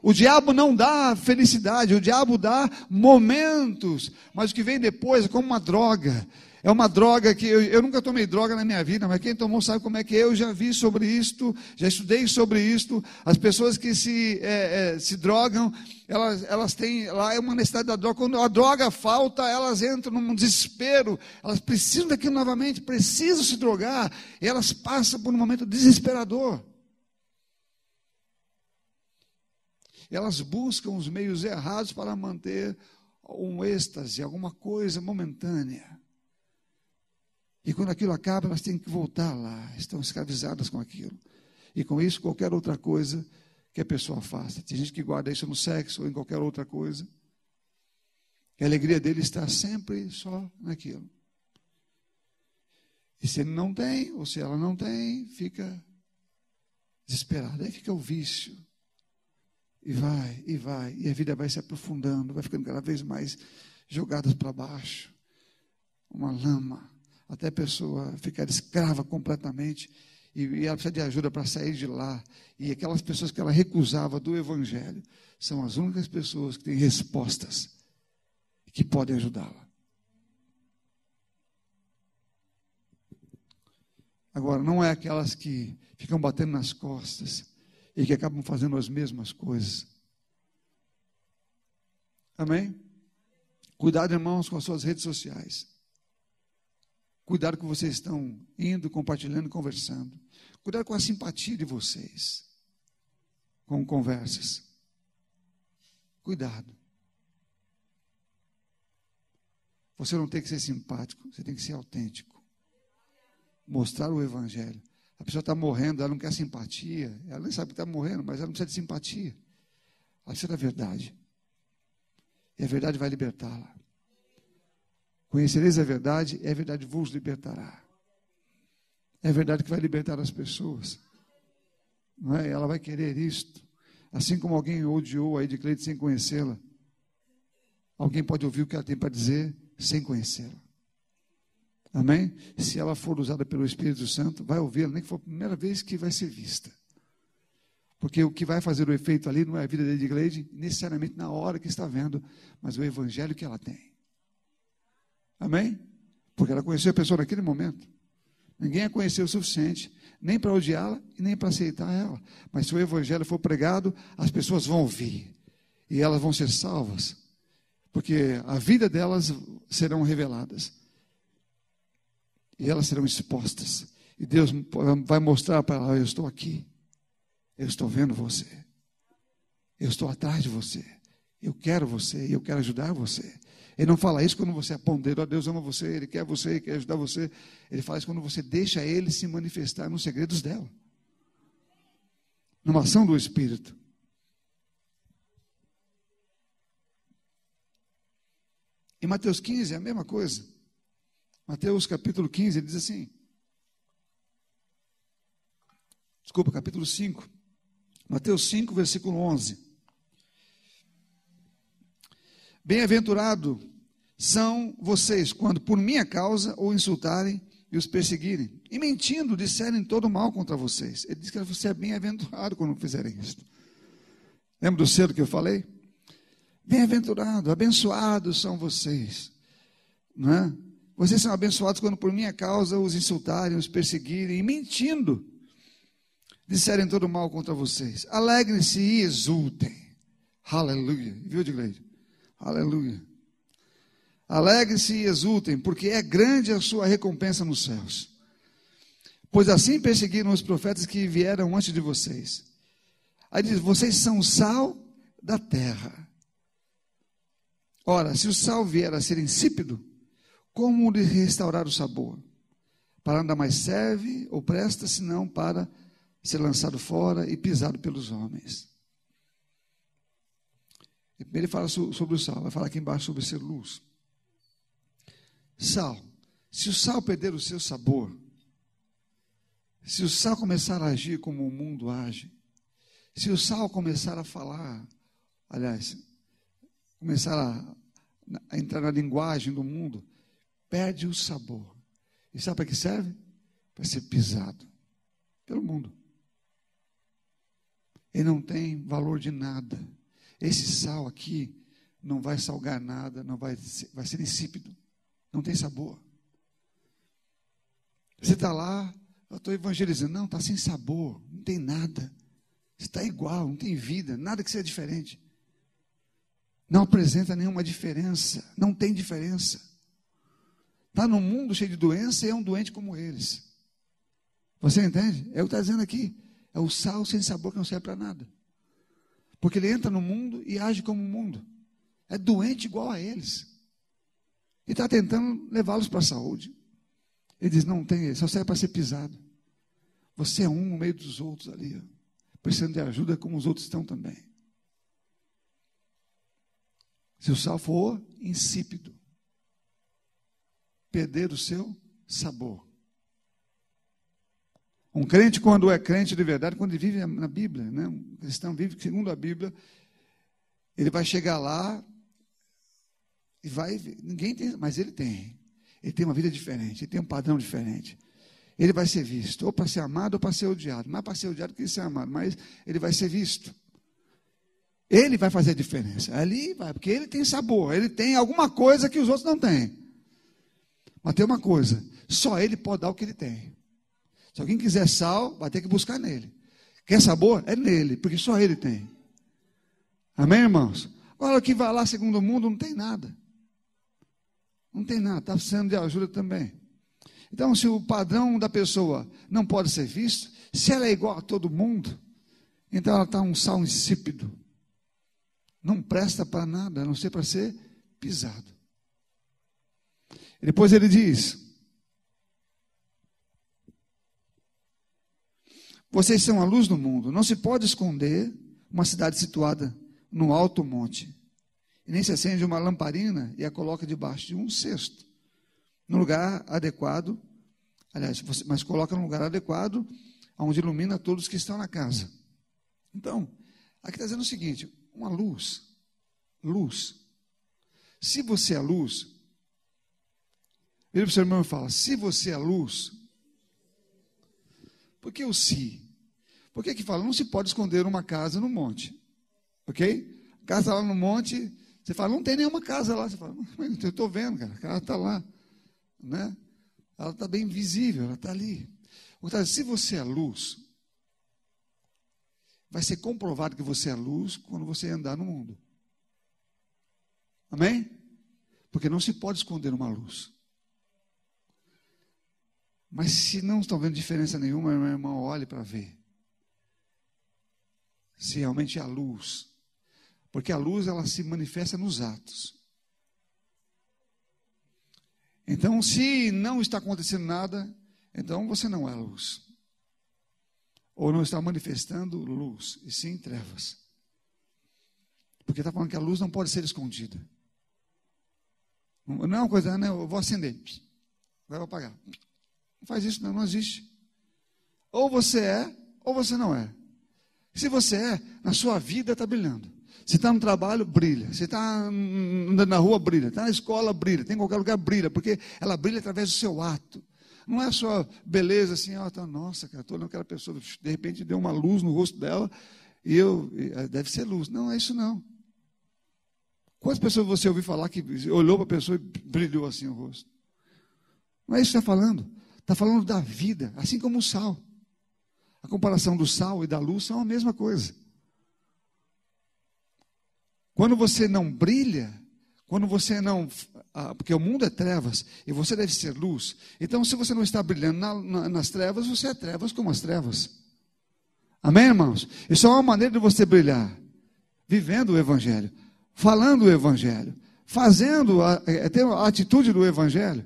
O diabo não dá felicidade, o diabo dá momentos, mas o que vem depois é como uma droga. É uma droga que eu, eu, nunca tomei droga na minha vida, mas quem tomou sabe como é que é. Eu já vi sobre isto, já estudei sobre isto. As pessoas que se, é, é, se drogam, elas, elas têm lá é uma necessidade da droga. Quando a droga falta, elas entram num desespero. Elas precisam daquilo novamente, precisam se drogar. E elas passam por um momento desesperador. elas buscam os meios errados para manter um êxtase, alguma coisa momentânea. E quando aquilo acaba, elas têm que voltar lá, estão escravizadas com aquilo. E com isso, qualquer outra coisa que a pessoa faça. Tem gente que guarda isso no sexo ou em qualquer outra coisa. E a alegria dele está sempre só naquilo. E se ele não tem, ou se ela não tem, fica desesperado. Aí fica o vício. E vai, e vai. E a vida vai se aprofundando, vai ficando cada vez mais jogada para baixo. Uma lama. Até a pessoa ficar escrava completamente. E, ela precisa de ajuda para sair de lá. E aquelas pessoas que ela recusava do Evangelho são as únicas pessoas que têm respostas que podem ajudá-la. Agora, não é aquelas que ficam batendo nas costas e que acabam fazendo as mesmas coisas. Amém? Cuidado, irmãos, com as suas redes sociais. Cuidado com vocês estão indo, compartilhando, conversando. Cuidado com a simpatia de vocês com conversas. Cuidado. Você não tem que ser simpático, você tem que ser autêntico. Mostrar o Evangelho. A pessoa está morrendo, ela não quer simpatia, ela nem sabe que está morrendo, mas ela não precisa de simpatia. Ela precisa da verdade. E a verdade vai libertá-la. Conhecereis a verdade, e a verdade vos libertará. É a verdade que vai libertar as pessoas. Não é? Ela vai querer isto. Assim como alguém odiou aí de Cleide sem conhecê-la. Alguém pode ouvir o que ela tem para dizer sem conhecê-la. Amém? Se ela for usada pelo Espírito Santo, vai ouvi-la, nem que for a primeira vez que vai ser vista. Porque o que vai fazer o efeito ali não é a vida de Gleide, necessariamente na hora que está vendo, mas o evangelho que ela tem. Amém? Porque ela conheceu a pessoa naquele momento. Ninguém a conheceu o suficiente, nem para odiá-la e nem para aceitar ela. Mas se o evangelho for pregado, as pessoas vão ouvir e elas vão ser salvas porque a vida delas serão reveladas. E elas serão expostas. E Deus vai mostrar para ela: eu estou aqui. Eu estou vendo você. Eu estou atrás de você. Eu quero você e eu quero ajudar você. Ele não fala isso quando você é pondeiro, oh, Deus ama você, Ele quer você, Ele quer ajudar você. Ele fala isso quando você deixa Ele se manifestar nos segredos dela. Numa ação do Espírito. Em Mateus 15 é a mesma coisa. Mateus capítulo 15, ele diz assim. Desculpa, capítulo 5. Mateus 5, versículo 11. Bem-aventurado são vocês quando por minha causa o insultarem e os perseguirem, e mentindo disserem todo mal contra vocês. Ele diz que você é bem-aventurado quando fizerem isso. Lembra do cedo que eu falei? Bem-aventurado, abençoados são vocês. Não é? Vocês são abençoados quando por minha causa os insultarem, os perseguirem, e mentindo, disserem todo mal contra vocês. Alegrem-se e exultem. Aleluia. Viu, igreja? Aleluia. Alegrem-se e exultem, porque é grande a sua recompensa nos céus. Pois assim perseguiram os profetas que vieram antes de vocês. Aí diz: vocês são o sal da terra. Ora, se o sal vier a ser insípido, como lhe restaurar o sabor? Para nada mais serve ou presta, senão para ser lançado fora e pisado pelos homens. Ele fala sobre o sal, vai falar aqui embaixo sobre ser luz. Sal. Se o sal perder o seu sabor, se o sal começar a agir como o mundo age, se o sal começar a falar, aliás, começar a, a entrar na linguagem do mundo, perde o sabor. E sabe para que serve? Para ser pisado pelo mundo. Ele não tem valor de nada. Esse sal aqui não vai salgar nada, não vai ser, vai ser insípido, não tem sabor. Você está lá, eu estou evangelizando, não, está sem sabor, não tem nada. Está igual, não tem vida, nada que seja diferente. Não apresenta nenhuma diferença. Não tem diferença. Está num mundo cheio de doença e é um doente como eles. Você entende? É o que está dizendo aqui. É o sal sem sabor que não serve para nada. Porque ele entra no mundo e age como o mundo. É doente igual a eles. E está tentando levá-los para a saúde. Ele diz: não tem, só serve para ser pisado. Você é um no meio dos outros ali, ó, precisando de ajuda como os outros estão também. Se o sal for insípido, perder o seu sabor. Um crente, quando é crente de verdade, quando ele vive na Bíblia, né? um cristão vive segundo a Bíblia, ele vai chegar lá e vai. Ninguém tem, mas ele tem. Ele tem uma vida diferente, ele tem um padrão diferente. Ele vai ser visto, ou para ser amado ou para ser odiado. Mais para ser odiado que ser amado, mas ele vai ser visto. Ele vai fazer a diferença. Ali vai, porque ele tem sabor, ele tem alguma coisa que os outros não têm. Mas tem uma coisa: só ele pode dar o que ele tem. Se alguém quiser sal, vai ter que buscar nele. Quer sabor? É nele, porque só ele tem. Amém, irmãos? Agora que vai lá segundo o mundo, não tem nada. Não tem nada, está precisando de ajuda também. Então, se o padrão da pessoa não pode ser visto, se ela é igual a todo mundo, então ela está um sal insípido. Não presta para nada, a não ser para ser pisado. E depois ele diz: Vocês são a luz do mundo. Não se pode esconder uma cidade situada no alto monte. E nem se acende uma lamparina e a coloca debaixo de um cesto. No lugar adequado, aliás, mas coloca no lugar adequado, onde ilumina todos que estão na casa. Então, aqui está dizendo o seguinte: uma luz. Luz. Se você é luz, ele para o seu irmão e fala: se você é luz, por que o si? Por que que fala? Não se pode esconder uma casa no monte. Ok? Casa lá no monte, você fala, não tem nenhuma casa lá. Você fala, eu estou vendo, cara, a casa está lá. Né? Ela está bem visível, ela está ali. Portanto, se você é luz, vai ser comprovado que você é luz quando você andar no mundo. Amém? Porque não se pode esconder uma luz. Mas se não estão vendo diferença nenhuma, meu irmão, olhe para ver se realmente é a luz. Porque a luz ela se manifesta nos atos. Então, se não está acontecendo nada, então você não é luz. Ou não está manifestando luz, e sim trevas. Porque está falando que a luz não pode ser escondida. Não é uma coisa, não, eu vou acender, vou apagar. Não faz isso, não, não existe. Ou você é, ou você não é. Se você é, na sua vida está brilhando. Se está no trabalho, brilha. Se está andando na rua, brilha. Está na escola, brilha. Tem em qualquer lugar, brilha. Porque ela brilha através do seu ato. Não é só beleza assim, ó, tá, nossa, cara, estou olhando aquela pessoa, de repente deu uma luz no rosto dela, e eu, é, deve ser luz. Não, é isso não. Quantas pessoas você ouviu falar que olhou para a pessoa e brilhou assim o rosto? Não é isso que está falando. Está falando da vida, assim como o sal. A comparação do sal e da luz são a mesma coisa. Quando você não brilha, quando você não. Ah, porque o mundo é trevas e você deve ser luz. Então, se você não está brilhando na, na, nas trevas, você é trevas como as trevas. Amém, irmãos? Isso é uma maneira de você brilhar. Vivendo o Evangelho, falando o Evangelho, fazendo, a, é, ter a atitude do Evangelho,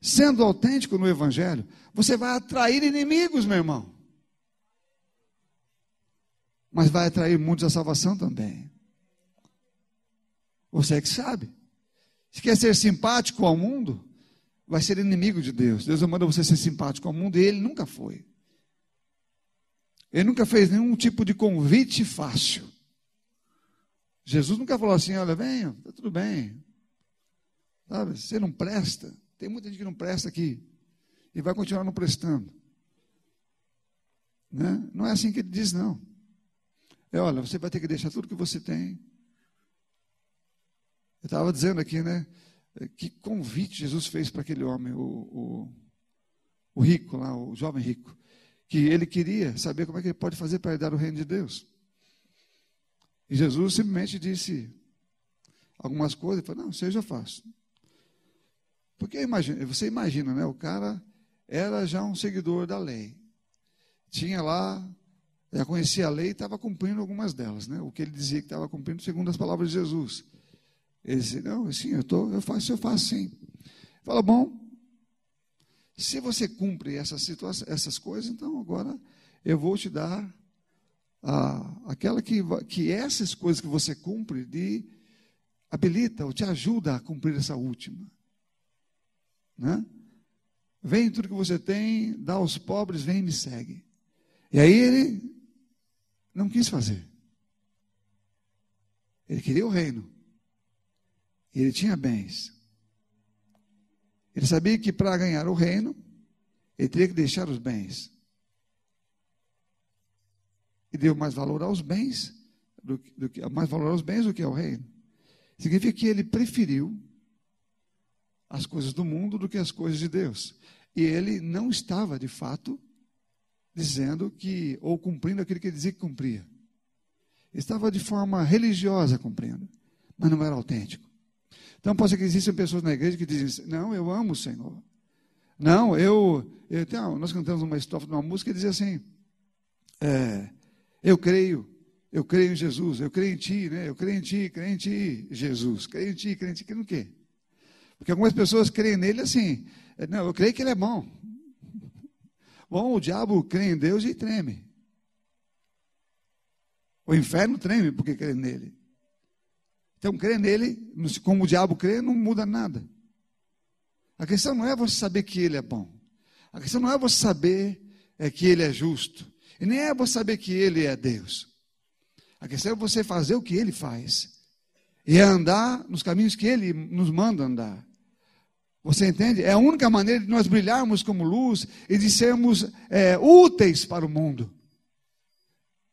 sendo autêntico no Evangelho. Você vai atrair inimigos, meu irmão mas vai atrair muitos à salvação também. Você é que sabe. Se quer ser simpático ao mundo, vai ser inimigo de Deus. Deus manda você ser simpático ao mundo e ele nunca foi. Ele nunca fez nenhum tipo de convite fácil. Jesus nunca falou assim: olha, venha, está tudo bem. Sabe, você não presta. Tem muita gente que não presta aqui. E vai continuar não prestando. Né? Não é assim que ele diz, não. É, olha, você vai ter que deixar tudo que você tem. Eu estava dizendo aqui, né? Que convite Jesus fez para aquele homem, o, o, o, rico lá, o jovem rico. Que ele queria saber como é que ele pode fazer para herdar o reino de Deus. E Jesus simplesmente disse algumas coisas, ele falou, não, já faço. Porque imagina, você imagina, né? O cara era já um seguidor da lei. Tinha lá Já conhecia a lei e estava cumprindo algumas delas, né? O que ele dizia que estava cumprindo segundo as palavras de Jesus. Ele disse, não, sim, eu, tô, eu faço, eu faço sim. Fala, bom, se você cumpre essas, situações, essas coisas, então agora eu vou te dar a, aquela que, que essas coisas que você cumpre de habilita ou te ajuda a cumprir essa última. Né? Vem tudo que você tem, dá aos pobres, vem e me segue. E aí ele não quis fazer. Ele queria o reino. Ele tinha bens. Ele sabia que para ganhar o reino, ele teria que deixar os bens. E deu mais valor aos bens do, do que mais valor aos bens do que ao reino. Significa que ele preferiu as coisas do mundo do que as coisas de Deus. E ele não estava, de fato, dizendo que, ou cumprindo aquilo que ele dizia que cumpria. Estava de forma religiosa cumprindo, mas não era autêntico. Então, pode ser que existam pessoas na igreja que dizem: assim, Não, eu amo o Senhor. Não, eu. eu então, nós cantamos uma estrofe de uma música que dizia assim: é, Eu creio, eu creio em Jesus, eu creio em Ti, né? Eu creio em Ti, creio em Ti, Jesus. Creio em Ti, creio em Ti, creio no quê? Porque algumas pessoas creem nele assim: Não, eu creio que Ele é bom. Bom, o diabo crê em Deus e treme. O inferno treme porque crê nele. Então, crer nele, como o diabo crê, não muda nada. A questão não é você saber que ele é bom. A questão não é você saber é, que ele é justo. E nem é você saber que ele é Deus. A questão é você fazer o que ele faz. E andar nos caminhos que ele nos manda andar. Você entende? É a única maneira de nós brilharmos como luz e de sermos é, úteis para o mundo.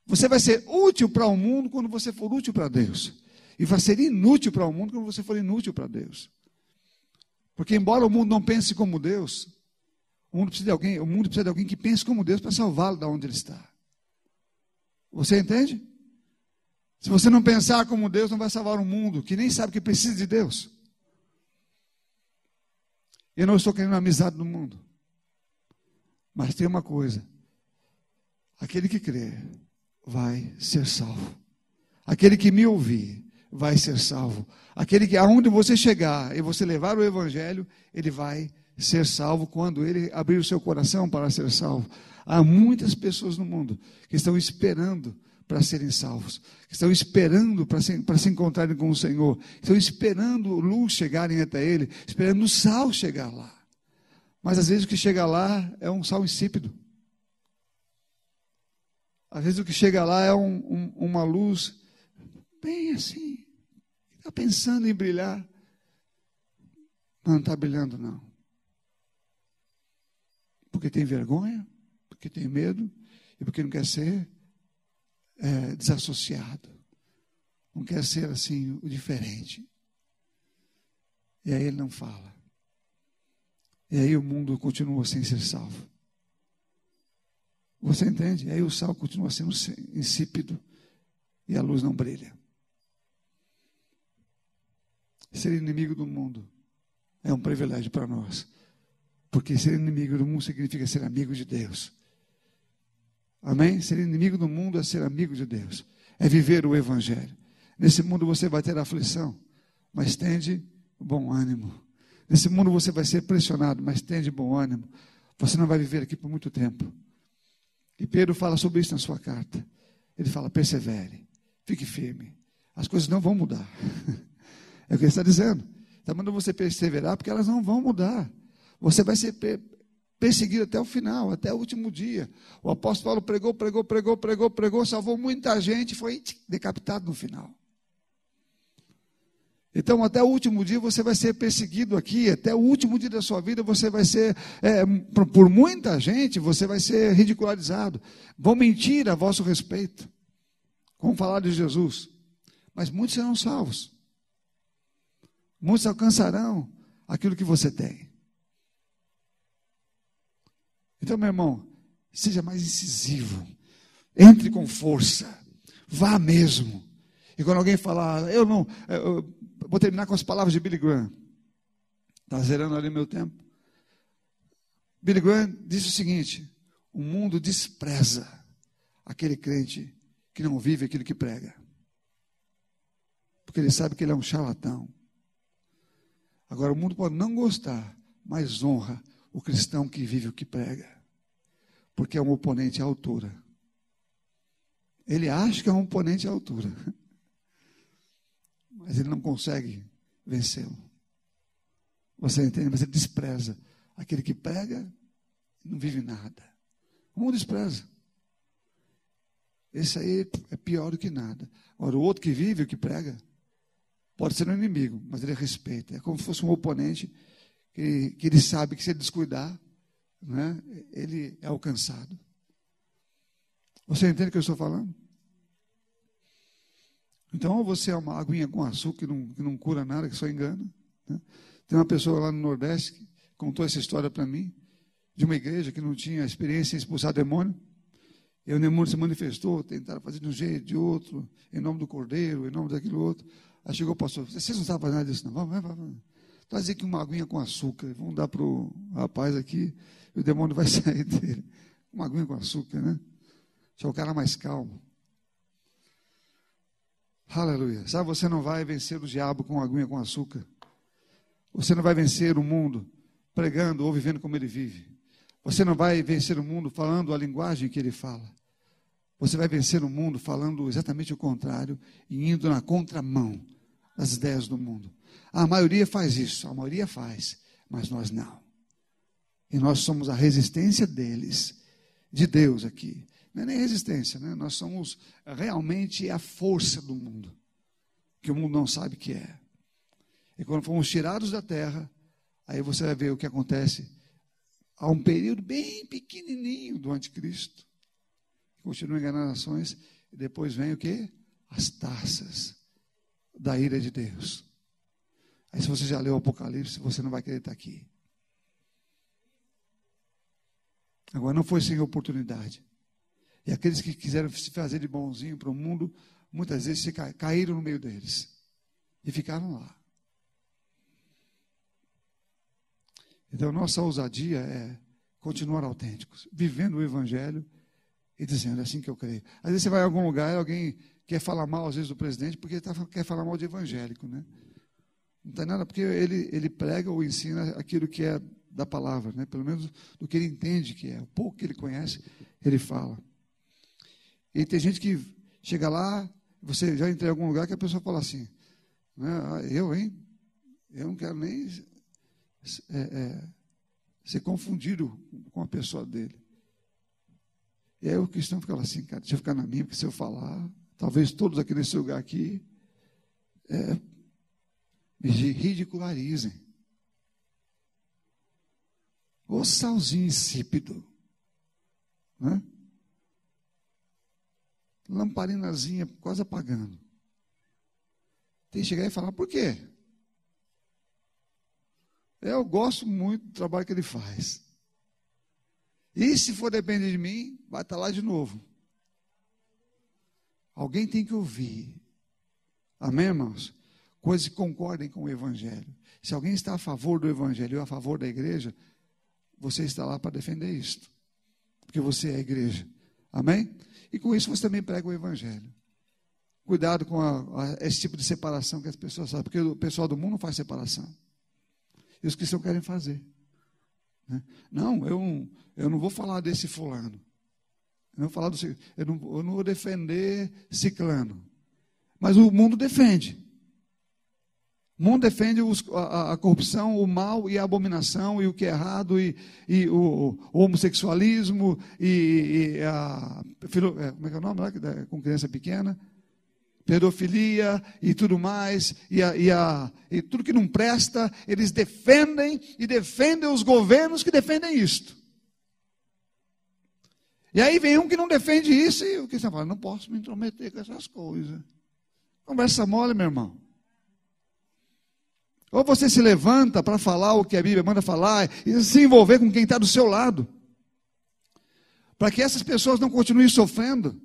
Você vai ser útil para o mundo quando você for útil para Deus. E vai ser inútil para o mundo quando você for inútil para Deus. Porque embora o mundo não pense como Deus, o mundo precisa de alguém, o mundo precisa de alguém que pense como Deus para salvá-lo da onde ele está. Você entende? Se você não pensar como Deus, não vai salvar o mundo que nem sabe que precisa de Deus. Eu não estou querendo amizade do mundo. Mas tem uma coisa: aquele que crê vai ser salvo. Aquele que me ouvir vai ser salvo. Aquele que aonde você chegar e você levar o evangelho, ele vai ser salvo quando ele abrir o seu coração para ser salvo. Há muitas pessoas no mundo que estão esperando para serem salvos, que estão esperando para se, se encontrarem com o Senhor, estão esperando luz chegarem até Ele, esperando o sal chegar lá. Mas às vezes o que chega lá é um sal insípido. Às vezes o que chega lá é um, um, uma luz bem assim, está pensando em brilhar, mas não está brilhando não. Porque tem vergonha, porque tem medo e porque não quer ser é, desassociado. Não quer ser assim, o diferente. E aí ele não fala. E aí o mundo continua sem ser salvo. Você entende? E aí o sal continua sendo insípido e a luz não brilha. Ser inimigo do mundo é um privilégio para nós. Porque ser inimigo do mundo significa ser amigo de Deus. Amém? Ser inimigo do mundo é ser amigo de Deus. É viver o Evangelho. Nesse mundo você vai ter aflição, mas tende bom ânimo. Nesse mundo você vai ser pressionado, mas tende bom ânimo. Você não vai viver aqui por muito tempo. E Pedro fala sobre isso na sua carta. Ele fala: persevere, fique firme. As coisas não vão mudar. É o que ele está dizendo. Está mandando você perseverar, porque elas não vão mudar. Você vai ser perseguido até o final, até o último dia. O apóstolo Paulo pregou, pregou, pregou, pregou, pregou, salvou muita gente e foi decapitado no final. Então, até o último dia você vai ser perseguido aqui, até o último dia da sua vida você vai ser, é, por, muita gente, você vai ser ridicularizado. Vão mentir a vosso respeito. Vão falar de Jesus. Mas muitos serão salvos. Muitos alcançarão aquilo que você tem. Então, meu irmão, seja mais incisivo. Entre com força. Vá mesmo. E quando alguém falar, eu não. Eu vou terminar com as palavras de Billy Graham. Está zerando ali meu tempo. Billy Graham disse o seguinte: o mundo despreza aquele crente que não vive aquilo que prega. Porque ele sabe que ele é um charlatão. Agora, o mundo pode não gostar, mas honra o cristão que vive o que prega. Porque é um oponente à altura. Ele acha que é um oponente à altura. Mas ele não consegue vencê-lo. Você entende? Mas ele despreza aquele que prega não vive nada. O mundo despreza. Esse aí é pior do que nada. Agora, o outro que vive, o que prega, pode ser um inimigo, mas ele respeita. É como se fosse um oponente que, que ele sabe que se ele descuidar, né, ele é alcançado. Você entende o que eu estou falando? Então, você é uma aguinha com açúcar que não, que não cura nada, que só engana. Né? Tem uma pessoa lá no Nordeste que contou essa história para mim, de uma igreja que não tinha experiência em expulsar demônio. E o demônio se manifestou, tentaram fazer de um jeito, de outro, em nome do cordeiro, em nome daquilo outro. Aí chegou o pastor, vocês não sabem nada disso, não. Vamos, vamos, vamos. Traz aqui uma aguinha com açúcar, vamos dar para o rapaz aqui, e o demônio vai sair dele. Uma aguinha com açúcar, né? Deixa o cara mais calmo. Aleluia. Sabe, você não vai vencer o diabo com aguinha com açúcar. Você não vai vencer o mundo pregando ou vivendo como ele vive. Você não vai vencer o mundo falando a linguagem que ele fala. Você vai vencer o mundo falando exatamente o contrário e indo na contramão das ideias do mundo. A maioria faz isso, a maioria faz, mas nós não. E nós somos a resistência deles, de Deus aqui. Não é nem resistência, né? nós somos realmente a força do mundo, que o mundo não sabe que é. E quando fomos tirados da terra, aí você vai ver o que acontece. Há um período bem pequenininho do anticristo, que continua enganando nações, e depois vem o que? As taças da ira de Deus. Aí se você já leu o Apocalipse, você não vai querer estar aqui. Agora não foi sem oportunidade. E aqueles que quiseram se fazer de bonzinho para o mundo, muitas vezes caíram no meio deles. E ficaram lá. Então, nossa ousadia é continuar autênticos, vivendo o Evangelho e dizendo é assim que eu creio. Às vezes você vai a algum lugar e alguém quer falar mal, às vezes, do presidente, porque tá, quer falar mal de evangélico, né? Não tem nada, porque ele, ele prega ou ensina aquilo que é da palavra, né? pelo menos do que ele entende que é. O pouco que ele conhece, ele fala. E tem gente que chega lá, você já entra em algum lugar que a pessoa fala assim, né? Ah, eu, hein? Eu não quero nem é, é, ser confundido com a pessoa dele. E aí o cristão fica assim, cara, deixa eu ficar na minha, porque se eu falar, talvez todos aqui nesse lugar aqui é, ridicularizem. O salzinho insípido. Né? Lamparinazinha quase apagando. Tem que chegar e falar, por quê? Eu gosto muito do trabalho que ele faz. E se for depender de mim, vai estar lá de novo. Alguém tem que ouvir. Amém, irmãos? Coisas que concordem com o Evangelho. Se alguém está a favor do Evangelho ou a favor da igreja, você está lá para defender isto. Porque você é a igreja. Amém? E com isso você também prega o Evangelho. Cuidado com a, a, esse tipo de separação que as pessoas fazem, porque o pessoal do mundo não faz separação. E os cristãos querem fazer. Né? Não, eu, eu não vou falar desse fulano. Eu não vou, falar do, eu não, eu não vou defender ciclano. Mas o mundo defende. Mundo defende os, a, a, corrupção, o mal e a abominação, e o que é errado, e, e o, o, homossexualismo, e, e a. Filo, é, como é que é o nome lá, com criança pequena? pedofilia e tudo mais, e, a, e, a, e tudo que não presta, eles defendem e defendem os governos que defendem isto. E aí vem um que não defende isso e o que você fala, não posso me intrometer com essas coisas. Conversa mole, meu irmão. Ou você se levanta para falar o que a Bíblia manda falar e se envolver com quem está do seu lado. Para que essas pessoas não continuem sofrendo.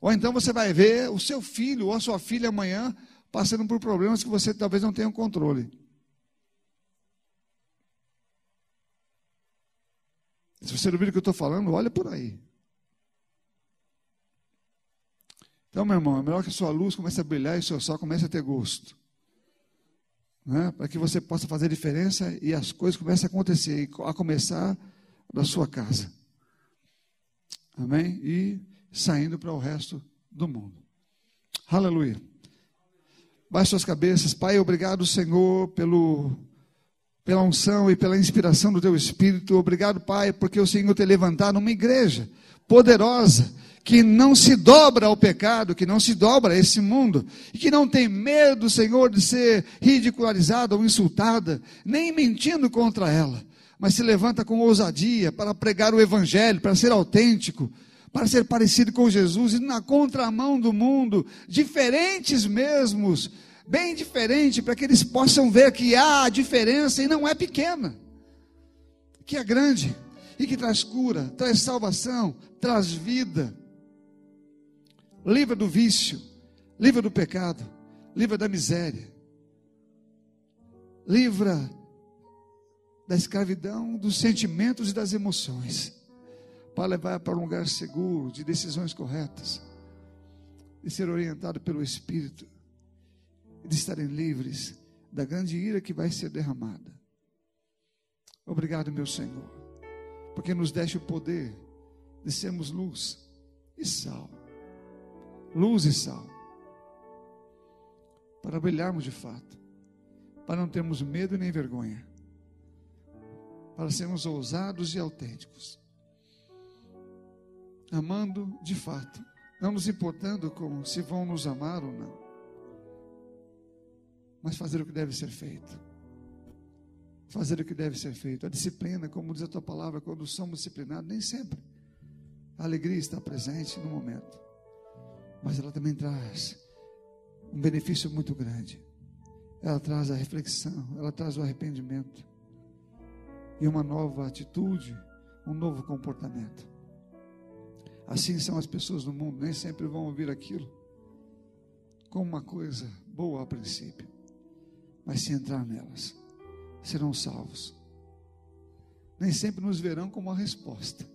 Ou então você vai ver o seu filho ou a sua filha amanhã passando por problemas que você talvez não tenha controle. Se você não viu o que eu estou falando, olha por aí. Então, meu irmão, é melhor que a sua luz comece a brilhar e o seu sol comece a ter gosto. Né? Para que você possa fazer diferença e as coisas comecem a acontecer, a começar da sua casa. Amém? E saindo para o resto do mundo. Aleluia. Baixe suas cabeças. Pai, obrigado, Senhor, pelo, pela unção e pela inspiração do Teu Espírito. Obrigado, Pai, porque o Senhor te levantado uma igreja poderosa que não se dobra ao pecado, que não se dobra a esse mundo, e que não tem medo, Senhor, de ser ridicularizada ou insultada, nem mentindo contra ela, mas se levanta com ousadia para pregar o Evangelho, para ser autêntico, para ser parecido com Jesus, e na contramão do mundo, diferentes mesmos, bem diferente, para que eles possam ver que há diferença e não é pequena, que é grande e que traz cura, traz salvação, traz vida livra do vício, livra do pecado, livra da miséria, livra da escravidão dos sentimentos e das emoções, para levar para um lugar seguro, de decisões corretas, de ser orientado pelo Espírito, de estarem livres da grande ira que vai ser derramada. Obrigado, meu Senhor, porque nos deste o poder de sermos luz e sal luz e sal, para brilharmos de fato, para não termos medo nem vergonha, para sermos ousados e autênticos, amando de fato, não nos importando com se vão nos amar ou não, mas fazer o que deve ser feito. Fazer o que deve ser feito. A disciplina, como diz a tua palavra, quando somos disciplinados, nem sempre a alegria está presente no momento mas ela também traz um benefício muito grande. Ela traz a reflexão, ela traz o arrependimento e uma nova atitude, um novo comportamento. Assim são as pessoas no mundo, nem sempre vão ouvir aquilo como uma coisa boa a princípio, mas se entrar nelas, serão salvos. Nem sempre nos verão como a resposta,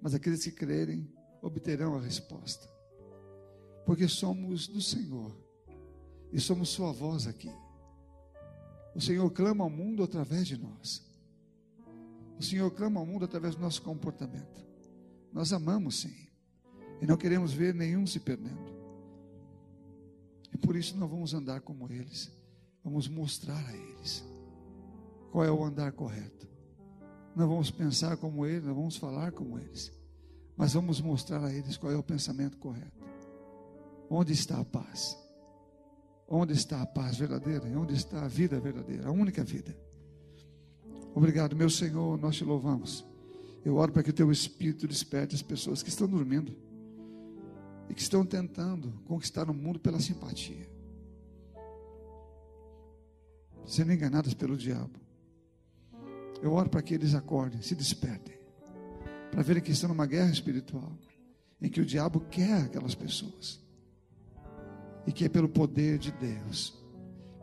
mas aqueles que crerem obterão a resposta porque somos do Senhor e somos Sua voz aqui. O Senhor clama ao mundo através de nós. O Senhor clama ao mundo através do nosso comportamento. Nós amamos sim, e não queremos ver nenhum se perdendo. E por isso não vamos andar como eles, vamos mostrar a eles qual é o andar correto. Não vamos pensar como eles, não vamos falar como eles, mas vamos mostrar a eles qual é o pensamento correto. Onde está a paz? Onde está a paz verdadeira? Onde está a vida verdadeira? A única vida. Obrigado, meu Senhor, nós te louvamos. Eu oro para que o teu Espírito desperte as pessoas que estão dormindo e que estão tentando conquistar o mundo pela simpatia, sendo enganadas pelo diabo. Eu oro para que eles acordem, se despertem, para verem que estão numa guerra espiritual, em que o diabo quer aquelas pessoas e que é pelo poder de Deus,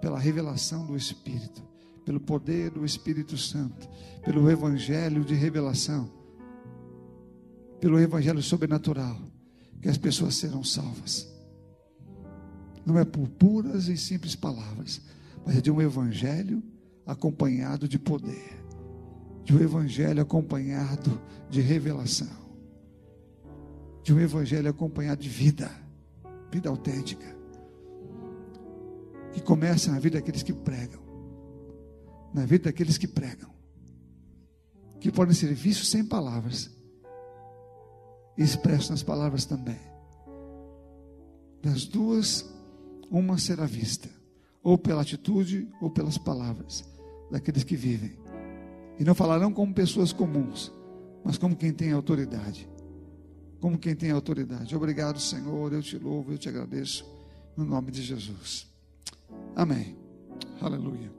pela revelação do Espírito, pelo poder do Espírito Santo, pelo Evangelho de revelação, pelo Evangelho sobrenatural, que as pessoas serão salvas. Não é por puras e simples palavras, mas é de um Evangelho acompanhado de poder, de um Evangelho acompanhado de revelação, de um Evangelho acompanhado de vida, vida autêntica que começa na vida daqueles que pregam, na vida daqueles que pregam, que podem ser vistos sem palavras e expressos nas palavras também. Das duas, uma será vista, ou pela atitude ou pelas palavras daqueles que vivem. E não falarão como pessoas comuns, mas como quem tem autoridade. Como quem tem autoridade. Obrigado, Senhor. Eu te louvo, eu te agradeço. No nome de Jesus. Amém. Aleluia.